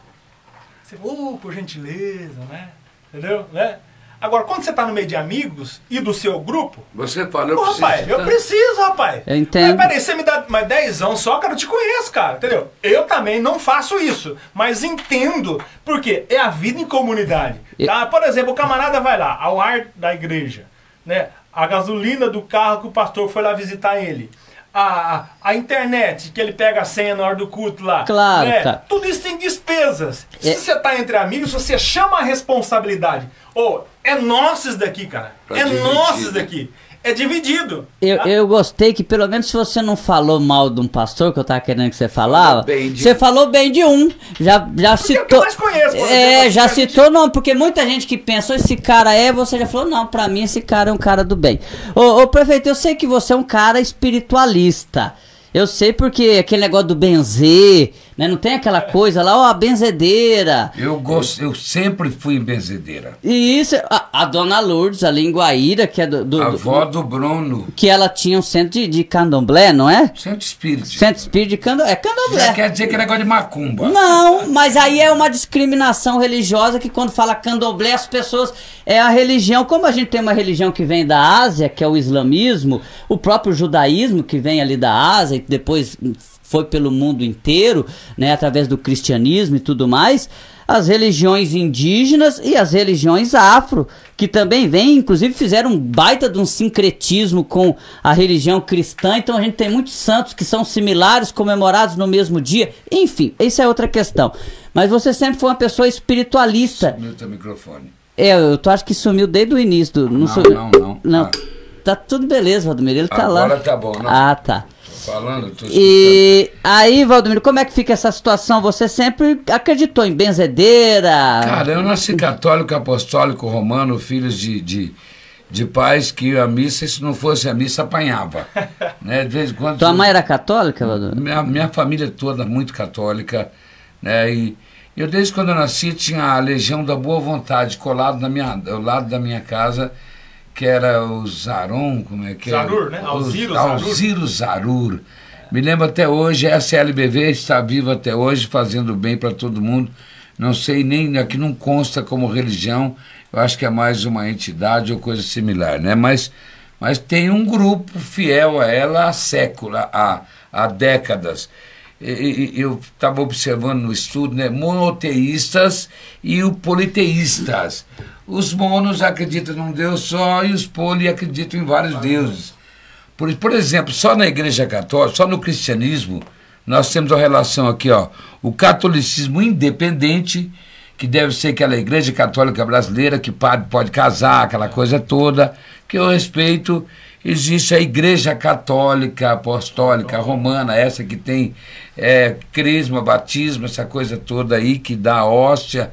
você, uh, por gentileza, né? Entendeu? Né? Agora, quando você tá no meio de amigos e do seu grupo. Você fala, eu Pô, preciso. rapaz, eu tá? preciso, rapaz. Eu entendo. Mas peraí, você me dá mais 10 anos só, cara, eu te conheço, cara, entendeu? Eu também não faço isso, mas entendo, porque é a vida em comunidade. Tá? Por exemplo, o camarada vai lá, ao ar da igreja, né? A gasolina do carro que o pastor foi lá visitar ele. A, a, internet, que ele pega a senha na hora do culto lá. Claro, né? cara. Tudo isso tem despesas. É- Se você tá entre amigos, você chama a responsabilidade. Ô, é nosso isso daqui, cara. Pra é dividir, nosso isso né? É dividido. Eu, tá? eu gostei que pelo menos se você não falou mal de um pastor, que eu tava querendo que você falava, bem de- você falou bem de um. Já, já é o que citou. eu mais conheço, é, já a gente- citou, não, porque muita gente que pensou esse cara é, você já falou, não, pra mim esse cara é um cara do bem. Ô, ô prefeito, eu sei que você é um cara espiritualista. Eu sei porque aquele negócio do benzer, né? Não tem aquela coisa lá, ó, a benzedeira. Eu, gosto, eu sempre fui benzedeira. E isso, a, a dona Lourdes, ali em Guaíra, que é do. do- A avó do Bruno, que ela tinha um centro de, de candomblé, não é? centro espírita. Centro espírita de candomblé. É Já candomblé. quer dizer que é negócio de macumba. Não, mas aí é uma discriminação religiosa que quando fala candomblé, as pessoas. É a religião. Como a gente tem uma religião que vem da Ásia, que é o islamismo, o próprio judaísmo que vem ali da Ásia e depois foi pelo mundo inteiro, né, através do cristianismo e tudo mais. As religiões indígenas e as religiões afro, que também vêm, inclusive fizeram um baita de um sincretismo com a religião cristã. Então a gente tem muitos santos que são similares, comemorados no mesmo dia. Enfim, isso é outra questão. Mas você sempre foi uma pessoa espiritualista. Sumiu teu microfone. É, eu tô, acho que sumiu desde o início. Do, não, Não, sou- não, não. Não. Ah. Tá tudo beleza, Valdomiro. Ele tá lá. Agora tá bom, não. Ah, tá. Falando, tô escutando. E aí, Valdomiro, como é que fica essa situação? Você sempre acreditou em benzedeira? Cara, eu nasci católico, apostólico, romano, filhos de, de, de pais que a missa, se não fosse a missa, apanhava. né? De vez em quando. Tua mãe era católica, Valdomiro? Minha, minha família toda muito católica, né? E eu desde quando eu nasci tinha a Legião da Boa Vontade colado na minha, ao lado da minha casa, que era o Zaron, como é que era? Zarur, né? O- Alziro Zarur. Alziro Zarur. Me lembro até hoje, essa LBV está viva até hoje, fazendo bem para todo mundo. Não sei nem, aqui não consta como religião, eu acho que é mais uma entidade ou coisa similar, né? Mas, mas tem um grupo fiel a ela há séculos, há, há décadas. E- e eu estava observando no estudo, né? Monoteístas e o politeístas. Os monos acreditam num Deus só e os poli acreditam em vários deuses. Por, por exemplo, só na Igreja Católica, só no cristianismo, nós temos a relação aqui, ó, o catolicismo independente, que deve ser aquela Igreja Católica Brasileira que padre pode casar, aquela coisa toda, que eu respeito. Existe a Igreja Católica Apostólica Romana, essa que tem é, crisma, batismo, essa coisa toda aí, que dá hóstia,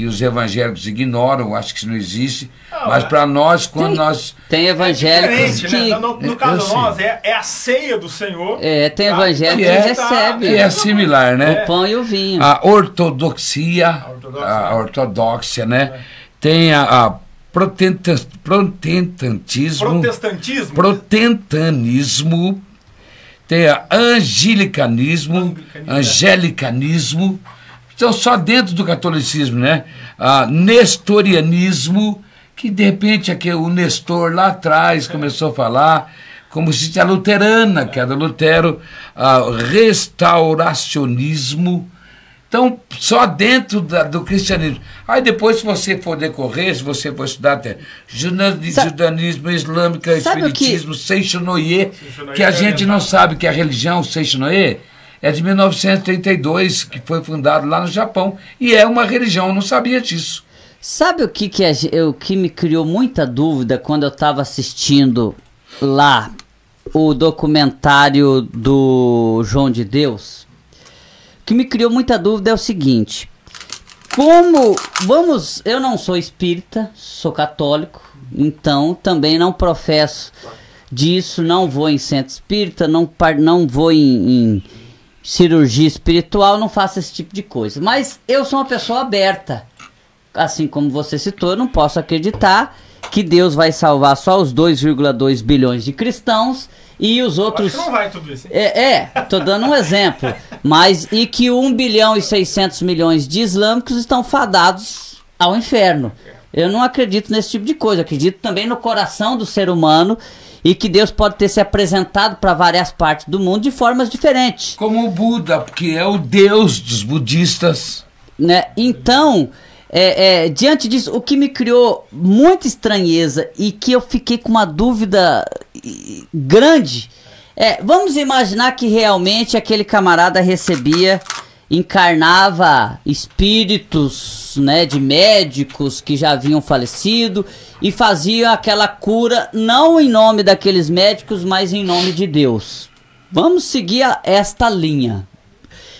que os evangélicos ignoram, acho que isso não existe. Ah, mas mas- para nós, quando Tem- nós Tem evangélicos Diferente, que. né? No, no caso nós, é, é a ceia do Senhor. É, tem tá? evangélico que que é, recebe que é similar, né? o pão e o vinho. A ortodoxia, A ortodoxia, né? Tem a, a protestantismo, Protestantismo. protentanismo, tem a angelicanismo, Anglicanismo. angelicanismo, então só dentro do catolicismo, né? A nestorianismo, que de repente aqui o Nestor lá atrás começou a falar, como se a luterana, que era Lutero, a restauracionismo, então, só dentro da- do cristianismo. Aí depois, se você for decorrer, se você for estudar até judaísmo, islâmico, espiritismo, Seixonoye, que a é gente não sabe que a religião Seixonoye é de 1932, que foi fundado lá no Japão. E é uma religião, eu não sabia disso. Sabe o que, que, é, o que me criou muita dúvida quando eu estava assistindo lá o documentário do João de Deus? O que me criou muita dúvida é o seguinte: como vamos, eu não sou espírita, sou católico, então também não professo disso, não vou em centro espírita, não, não vou em, em cirurgia espiritual, não faço esse tipo de coisa. Mas eu sou uma pessoa aberta assim como você citou, eu não posso acreditar que Deus vai salvar só os 2,2 bilhões de cristãos e os outros. não vai tudo isso. É, é, tô dando um exemplo. Mas e que 1 bilhão e 600 milhões de islâmicos estão fadados ao inferno. Eu não acredito nesse tipo de coisa. Acredito também no coração do ser humano e que Deus pode ter se apresentado para várias partes do mundo de formas diferentes. Como o Buda, porque é o Deus dos budistas. Né? Então, é, é, diante disso, o que me criou muita estranheza e que eu fiquei com uma dúvida grande é: vamos imaginar que realmente aquele camarada recebia encarnava espíritos, né, de médicos que já haviam falecido e fazia aquela cura não em nome daqueles médicos, mas em nome de Deus. Vamos seguir esta linha.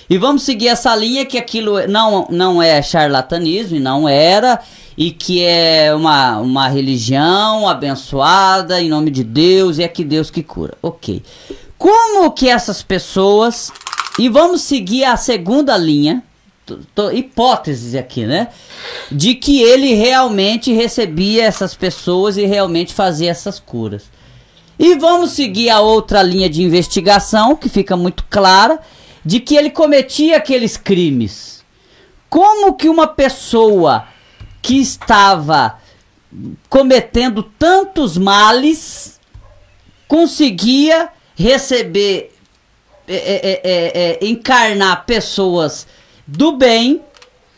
E vamos seguir essa linha que aquilo não, não é charlatanismo, não era, e que é uma, uma religião abençoada em nome de Deus, e é que Deus que cura. Ok. Como que essas pessoas e vamos seguir a segunda linha, tô, tô, hipóteses aqui, né? De que ele realmente recebia essas pessoas e realmente fazia essas curas. E vamos seguir a outra linha de investigação, que fica muito clara, de que ele cometia aqueles crimes. Como que uma pessoa que estava cometendo tantos males conseguia receber é é, é, é, é, encarnar pessoas do bem,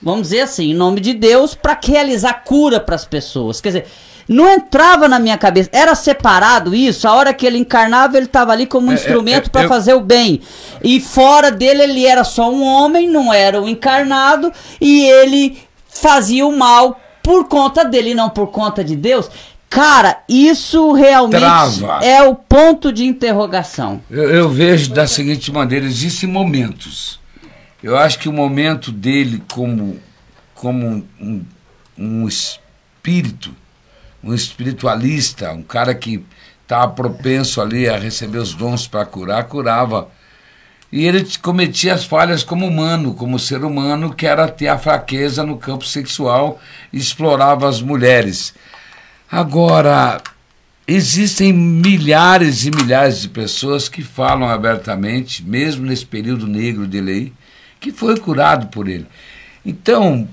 vamos dizer assim, em nome de Deus, para realizar cura para as pessoas. Quer dizer, não entrava na minha cabeça, era separado isso. A hora que ele encarnava, ele estava ali como um instrumento para eu... fazer o bem. E fora dele, ele era só um homem, não era o encarnado, e ele fazia o mal por conta dele, não por conta de Deus. Cara, isso realmente Trava. é o ponto de interrogação. Eu, eu, vejo da seguinte maneira: existem momentos. Eu acho que o momento dele, como, como um, um espírito, um espiritualista, um cara que estava propenso ali a receber os dons para curar, curava. E ele cometia as falhas como humano, como ser humano, que era ter a fraqueza no campo sexual e explorava as mulheres. Agora, existem milhares e milhares de pessoas que falam abertamente, mesmo nesse período negro dele aí, que foi curado por ele. Então,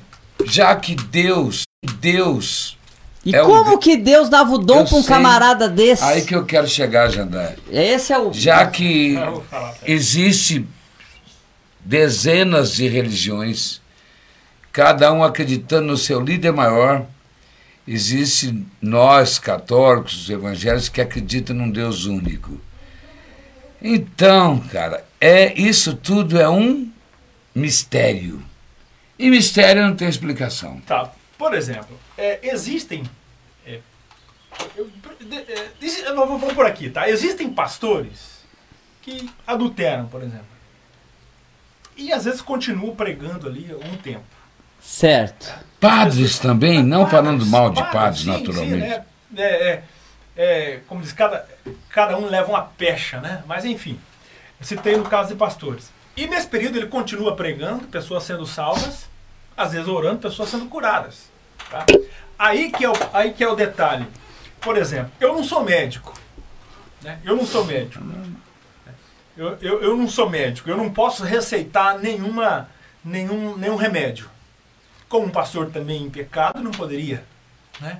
já que Deus, Deus. E é como que Deus dava o dom para um sei, camarada desse? Aí que eu quero chegar, Jandar. Esse é o. Já que existe dezenas de religiões, cada um acreditando no seu líder maior existe nós, católicos, evangélicos, que acreditam num Deus único. Então, cara, é isso tudo é um mistério. E mistério não tem explicação. Tá. Por exemplo, é, existem. É, eu, é, eu, vou, vou por aqui, tá? Existem pastores que adulteram, por exemplo. E às vezes continuam pregando ali um tempo. Certo. Padres também, não padres, falando mal de padres, sim, naturalmente. Sim, né? é, é, é, como diz, cada, cada um leva uma pecha, né? Mas enfim, citei no caso de pastores. E nesse período ele continua pregando, pessoas sendo salvas, às vezes orando, pessoas sendo curadas. Tá? Aí, que é o, aí que é o detalhe. Por exemplo, eu não sou médico. Né? Eu não sou médico. Eu, eu, eu não sou médico. Eu não posso receitar nenhuma, nenhum, nenhum remédio. Como um pastor também em pecado não poderia. Né?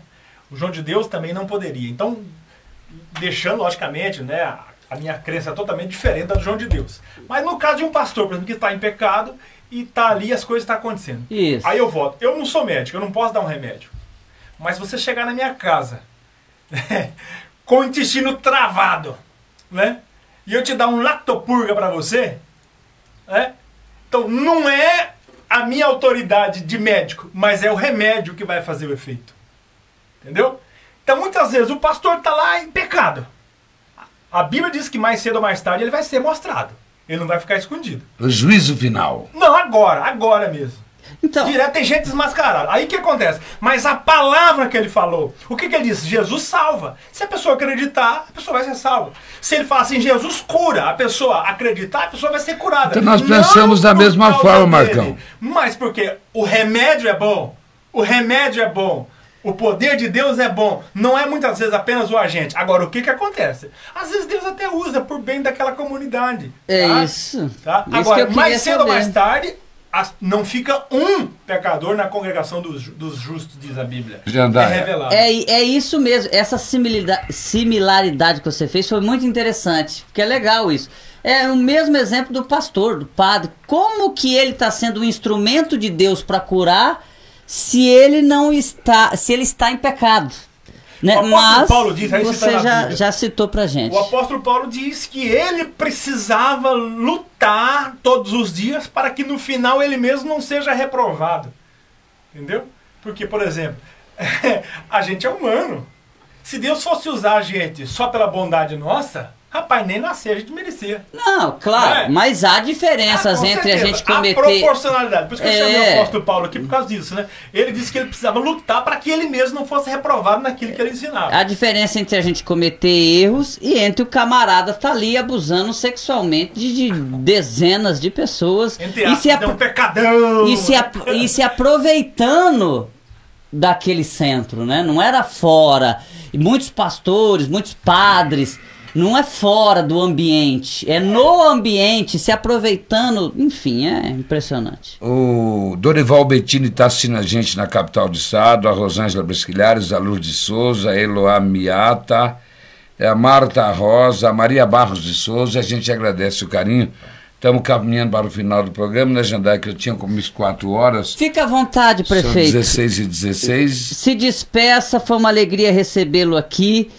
O João de Deus também não poderia. Então, deixando, logicamente, né, a minha crença é totalmente diferente da do João de Deus. Mas no caso de um pastor, por exemplo, que está em pecado e está ali as coisas estão tá acontecendo. Isso. Aí eu volto. Eu não sou médico, eu não posso dar um remédio. Mas você chegar na minha casa né, com o intestino travado, né? E eu te dar um lactopurga para você, né? Então não é a minha autoridade de médico, mas é o remédio que vai fazer o efeito. Entendeu? Então muitas vezes o pastor está lá em pecado. A Bíblia diz que mais cedo ou mais tarde ele vai ser mostrado. Ele não vai ficar escondido. O juízo final. Não, agora, agora mesmo. Então, Direto tem gente desmascarada. Aí o que acontece? Mas a palavra que ele falou, o que, que ele disse? Jesus salva. Se a pessoa acreditar, a pessoa vai ser salva. Se ele fala assim, Jesus cura, a pessoa acreditar, a pessoa vai ser curada. Então nós pensamos Não da mesma forma, Marcão. Mas porque o remédio é bom. O remédio é bom. O poder de Deus é bom. Não é muitas vezes apenas o agente. Agora, o que, que acontece? Às vezes Deus até usa por bem daquela comunidade. É tá? isso. Tá? Agora, mais cedo ou mais tarde, não fica um pecador na congregação dos, dos justos, diz a Bíblia. É revelado. É, é isso mesmo. Essa similaridade, similaridade que você fez foi muito interessante. Porque é legal isso. É o mesmo exemplo do pastor, do padre. Como que ele está sendo um instrumento de Deus para curar se ele não está, se ele está em pecado? Né? O apóstolo Mas Paulo diz, aí você tá já, já citou pra gente. O apóstolo Paulo diz que ele precisava lutar todos os dias para que no final ele mesmo não seja reprovado. Entendeu? Porque, por exemplo, a gente é humano. Se Deus fosse usar a gente só pela bondade nossa, Rapaz, nem nascer a gente merecia. Não, claro, é. mas há diferenças ah, entre certeza. a gente cometer. A proporcionalidade. Por isso que eu chamei é. o apóstolo Paulo aqui por causa disso, né? Ele disse que ele precisava lutar para que ele mesmo não fosse reprovado naquilo que ele ensinava. A diferença entre a gente cometer erros e entre o camarada estar tá ali abusando sexualmente de, de dezenas de pessoas. Entre e se, apro um pecadão. E se, e se aproveitando daquele centro, né? Não era fora. E muitos pastores, muitos padres não é fora do ambiente, é no ambiente, se aproveitando. Enfim, é impressionante. O Dorival Bettini está assistindo a gente na capital do estado, a Rosângela Bresquilhares, a Lourdes Souza, a Eloá Miata, é a Marta Rosa, a Maria Barros de Souza. A gente agradece o carinho. Estamos caminhando para o final do programa, né, Jandai? Que eu tinha como isso quatro horas. Fica à vontade, prefeito. São 16 e 16. Se despeça, foi uma alegria recebê-lo aqui.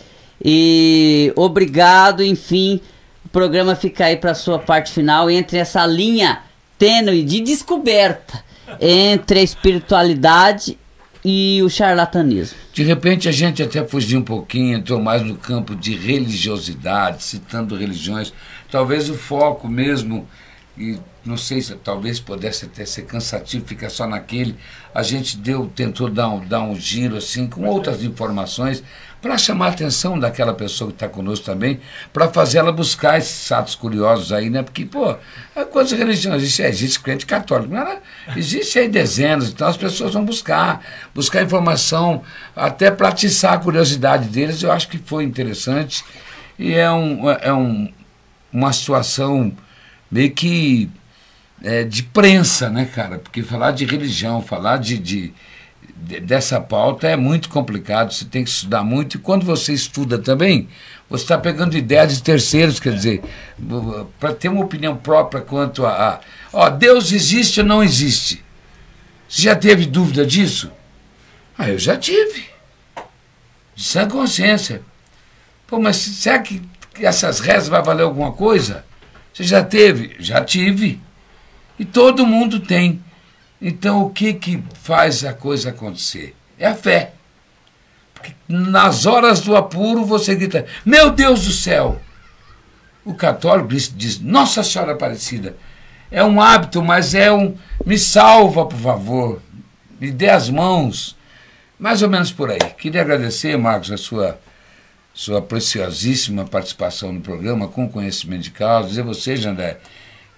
E obrigado, enfim, o programa fica aí para sua parte final entre essa linha tênue de descoberta entre a espiritualidade e o charlatanismo. De repente a gente até fugiu um pouquinho, entrou mais no campo de religiosidade, citando religiões. Talvez o foco mesmo, e não sei se talvez pudesse até ser cansativo ficar só naquele. A gente deu, tentou dar um, dar um giro assim com outras informações para chamar a atenção daquela pessoa que está conosco também, para fazer ela buscar esses atos curiosos aí, né? Porque, pô, quantas religiões existe? Existe crente católico, é? existe aí dezenas, então as pessoas vão buscar, buscar informação, até para atiçar a curiosidade deles, eu acho que foi interessante. E é, um, é um, uma situação meio que é, de prensa, né, cara? Porque falar de religião, falar de, de dessa pauta é muito complicado, você tem que estudar muito, e quando você estuda também, você está pegando ideias de terceiros, quer dizer, para ter uma opinião própria quanto a, a. Ó, Deus existe ou não existe? Você já teve dúvida disso? Ah, eu já tive. De sã consciência. Pô, mas será que essas rezas vai valer alguma coisa? Você já teve? Já tive. E todo mundo tem. Então, o que, que faz a coisa acontecer? É a fé. Porque nas horas do apuro você grita: Meu Deus do céu! O católico diz, Nossa Senhora Aparecida. É um hábito, mas é um. Me salva, por favor. Me dê as mãos. Mais ou menos por aí. Queria agradecer, Marcos, a sua, sua preciosíssima participação no programa, com conhecimento de causa. Dizer você, Jandé,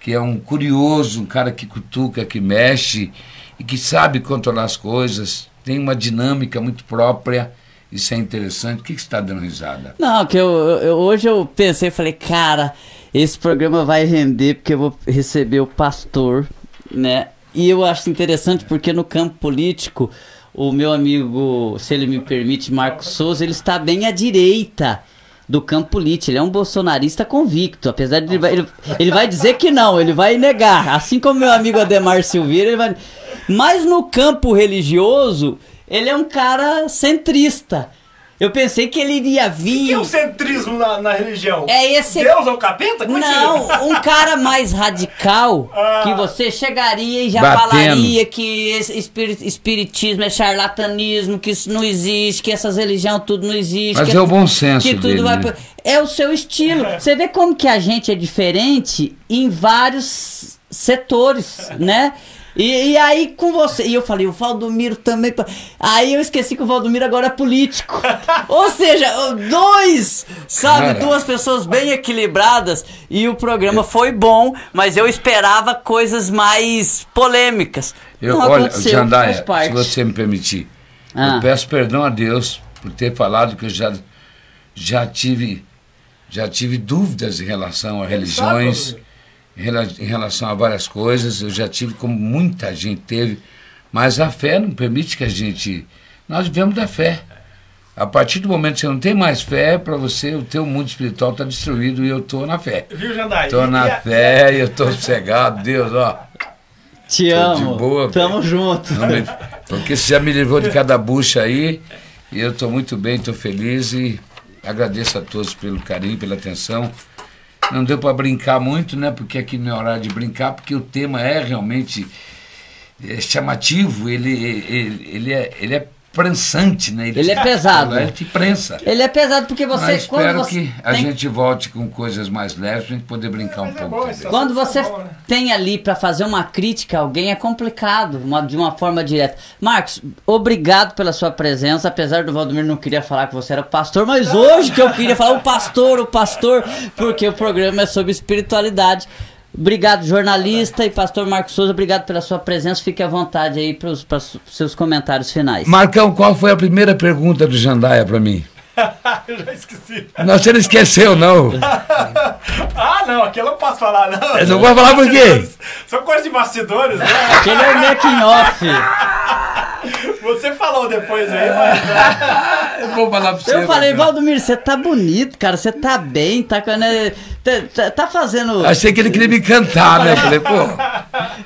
que é um curioso, um cara que cutuca, que mexe e que sabe controlar as coisas, tem uma dinâmica muito própria. Isso é interessante. O que, que você está dando risada? Não, que eu, eu, hoje eu pensei, falei, cara, esse programa vai render porque eu vou receber o pastor, né? E eu acho interessante porque no campo político, o meu amigo, se ele me permite, Marcos Souza, ele está bem à direita do campo político. Ele é um bolsonarista convicto, apesar de ele vai, ele, ele vai dizer que não, ele vai negar. Assim como meu amigo Ademar Silveira, ele vai. Mas no campo religioso, ele é um cara centrista. Eu pensei que ele iria vir. O que é o centrismo na, na religião? É esse. Deus é o capeta? Não, um cara mais radical ah. que você chegaria e já Batendo. falaria que esse espiritismo é charlatanismo, que isso não existe, que essas religiões tudo não existe. Mas é o bom senso. Que tudo dele, vai. Né? É o seu estilo. Você vê como que a gente é diferente em vários setores, né? E, e, aí com você. E eu falei, o Valdomiro também. Aí eu esqueci que o Valdomiro agora é político. Ou seja, dois, sabe? Cara. Duas pessoas bem equilibradas. E o programa foi bom, mas eu esperava coisas mais polêmicas. Eu, Não olha, Jandaia, se você me permitir, ah. eu peço perdão a Deus por ter falado que eu já, já tive. Já tive dúvidas em relação a religiões. Em relação a várias coisas, eu já tive como muita gente teve, mas a fé não permite que a gente. Nós vivemos da fé. A partir do momento que você não tem mais fé, para você, o teu mundo espiritual está destruído e eu estou na fé. Viu, Jandai? Estou na a... fé e eu estou sossegado, Deus, ó. Te tô amo. De boa, Tamo véio. junto. Me... Porque você já me livrou de cada bucha aí e eu estou muito bem, estou feliz e agradeço a todos pelo carinho, pela atenção. Não deu para brincar muito, né? Porque aqui não é hora de brincar, porque o tema é realmente é chamativo, ele, ele, ele, é, ele é prensante, né? Ele, ele é pesado. Ele te prensa. Ele é pesado porque você. Mas espero você que a tem... gente volte com coisas mais leves pra gente poder brincar é, um pouco. É bom, quando você é bom, né? tem ali para fazer uma crítica a alguém é complicado, uma, de uma forma direta. Marcos, obrigado pela sua presença, apesar do Valdomiro não queria falar que você era pastor, mas hoje que eu queria falar o pastor, o pastor, porque o programa é sobre espiritualidade. Obrigado, jornalista e pastor Marcos Souza. Obrigado pela sua presença. Fique à vontade aí para os seus comentários finais. Marcão, qual foi a primeira pergunta do Jandaia para mim? eu já esqueci. Não, você não esqueceu, não. ah, não, aquilo eu não posso falar, não. Eu não vou falar por quê? São coisas de bastidores, né? Aquele é o making off. Você falou depois aí, mas. eu vou falar pra você. Eu falei, Valdomiro, você tá bonito, cara. Você tá bem, tá, tá, tá, tá fazendo. Achei que ele queria me cantar, né? Falei, pô.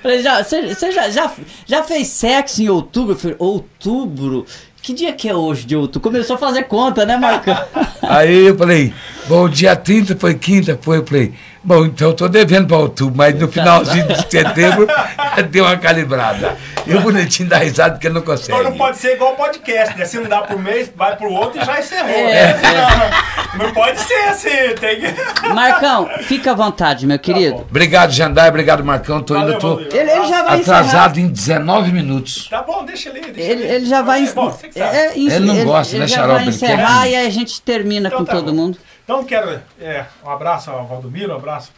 Falei, já, você, você já, já, já fez sexo em outubro? Eu falei, outubro? Que dia que é hoje de outubro? Começou a fazer conta, né, Marcão? Aí eu falei, bom, dia 30 foi quinta, foi, eu falei, bom, então eu tô devendo para outubro, mas no finalzinho de setembro deu uma calibrada. E o bonitinho dá risada porque não consegue. Então não pode ser igual podcast, né? Se não dá por mês, vai pro outro e já encerrou. É, né? é. Não, pode ser assim, tem que... Marcão, fica à vontade, meu querido. Tá obrigado, Jandai, obrigado, Marcão. Tô valeu, indo, tô ele, ele já vai atrasado encerrar. em 19 minutos. Tá bom, deixa ele. Deixa ele, ele já vai... Bom, é, é, isso, ele não gosta, ele, né, ele Xarope? vai encerrar e aí a gente termina então, com tá todo bom. mundo. Então quero é, um abraço ao Valdomiro, um abraço...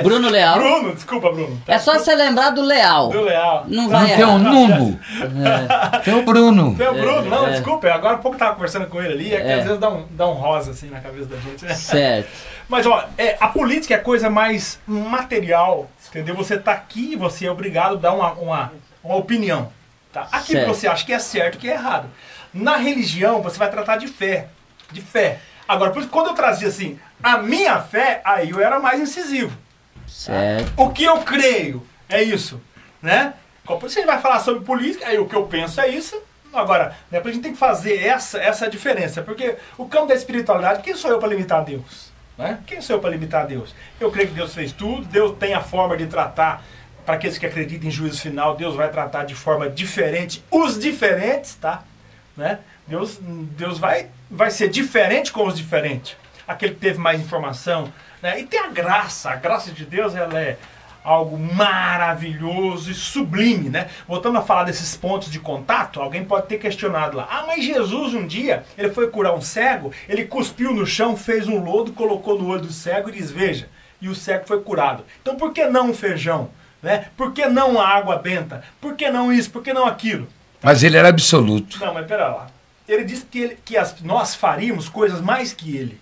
Bruno Leal. Bruno, desculpa, Bruno. Tá. É só você lembrar do Leal. Do Leal. Não vai Não tem o Nuno. É. Tem o Bruno. Tem o Bruno, não, é. desculpa. Agora há pouco tava conversando com ele ali, é que é. às vezes dá um, dá um rosa assim na cabeça da gente. Né? Certo. Mas ó, é, a política é a coisa mais material, entendeu? Você tá aqui e você é obrigado a dar uma, uma, uma opinião. Tá? Aquilo certo. que você acha que é certo que é errado. Na religião, você vai tratar de fé. De fé. Agora, por isso, quando eu trazia assim, a minha fé, aí eu era mais incisivo. Certo. O que eu creio é isso, né? Você vai falar sobre política, aí o que eu penso é isso. Agora, depois a gente tem que fazer essa, essa diferença, porque o campo da espiritualidade, quem sou eu para limitar Deus? Né? Quem sou eu para limitar Deus? Eu creio que Deus fez tudo, Deus tem a forma de tratar, para aqueles que acreditam em juízo final, Deus vai tratar de forma diferente os diferentes, tá? Né? Deus, Deus vai, vai ser diferente com os diferentes. Aquele que teve mais informação, né? E tem a graça, a graça de Deus ela é algo maravilhoso e sublime, né? Voltando a falar desses pontos de contato, alguém pode ter questionado lá. Ah, mas Jesus um dia, ele foi curar um cego, ele cuspiu no chão, fez um lodo, colocou no olho do cego e diz, veja, e o cego foi curado. Então por que não um feijão? Né? Por que não a água benta? Por que não isso? Por que não aquilo? Mas ele era absoluto. Não, mas pera lá. Ele disse que, ele, que as, nós faríamos coisas mais que ele.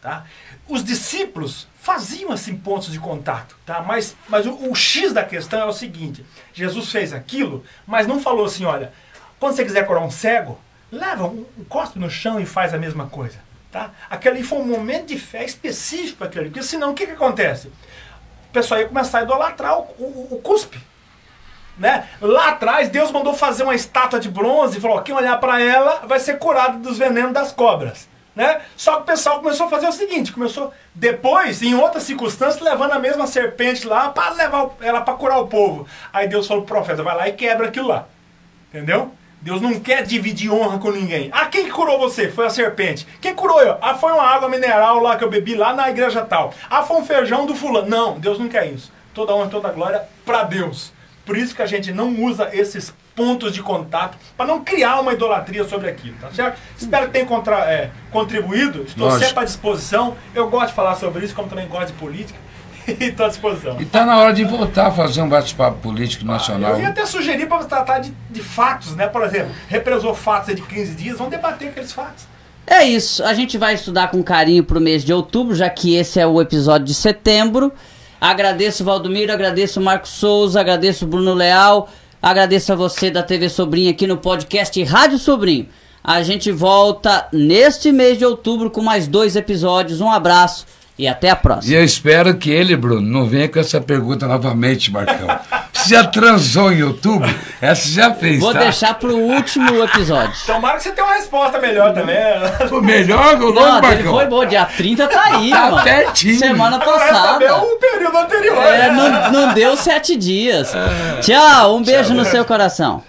Tá? Os discípulos faziam assim pontos de contato, tá? Mas, mas o, o, X da questão é o seguinte: Jesus fez aquilo, mas não falou assim, olha, quando você quiser curar um cego, leva um, um cospe no chão e faz a mesma coisa, tá? Aquele foi um momento de fé específico para aquele, porque senão o que, que acontece? O pessoal ia começar a idolatrar o, o, o cuspe. Né? Lá atrás, Deus mandou fazer uma estátua de bronze e falou: quem olhar para ela vai ser curado dos venenos das cobras. Né? Só que o pessoal começou a fazer o seguinte, começou depois, em outras circunstâncias, levando a mesma serpente lá para levar ela para curar o povo. Aí Deus falou pro profeta, vai lá e quebra aquilo lá. Entendeu? Deus não quer dividir honra com ninguém. Ah, quem que curou você? Foi a serpente. Quem curou eu? Ah, foi uma água mineral lá que eu bebi lá na igreja tal. Ah, foi um feijão do fulano. Não, Deus não quer isso. Toda honra, toda glória para Deus. Por isso que a gente não usa esses pontos de contato para não criar uma idolatria sobre aquilo, tá certo? Espero que tenha contra, é, contribuído. Estou Lógico. sempre à disposição. Eu gosto de falar sobre isso, como também gosto de política. e estou à disposição. E está na hora de voltar a fazer um bate-papo político ah, nacional. Eu ia até sugerir para tratar de, de, fatos, né? Por exemplo, represou fatos de 15 dias, vamos debater aqueles fatos. É isso, a gente vai estudar com carinho pro mês de outubro, já que esse é o episódio de setembro. Agradeço o Valdomiro, agradeço o Marcos Souza, agradeço o Bruno Leal, agradeço a você da TV Sobrinho aqui no podcast Rádio Sobrinho. A gente volta neste mês de outubro com mais dois episódios. Um abraço e até a próxima. E eu espero que ele, Bruno, não venha com essa pergunta novamente, Marcão. Você já transou em outubro? Essa já fez, Vou tá? deixar pro último episódio. Tomara que você tenha uma resposta melhor também. O melhor o Não, nome, a dele Marcão. foi bom. Dia 30 tá aí, Tá mano. pertinho. Semana Agora é passada. o período anterior. É, né? não, não deu sete dias. Tchau, um beijo no seu coração.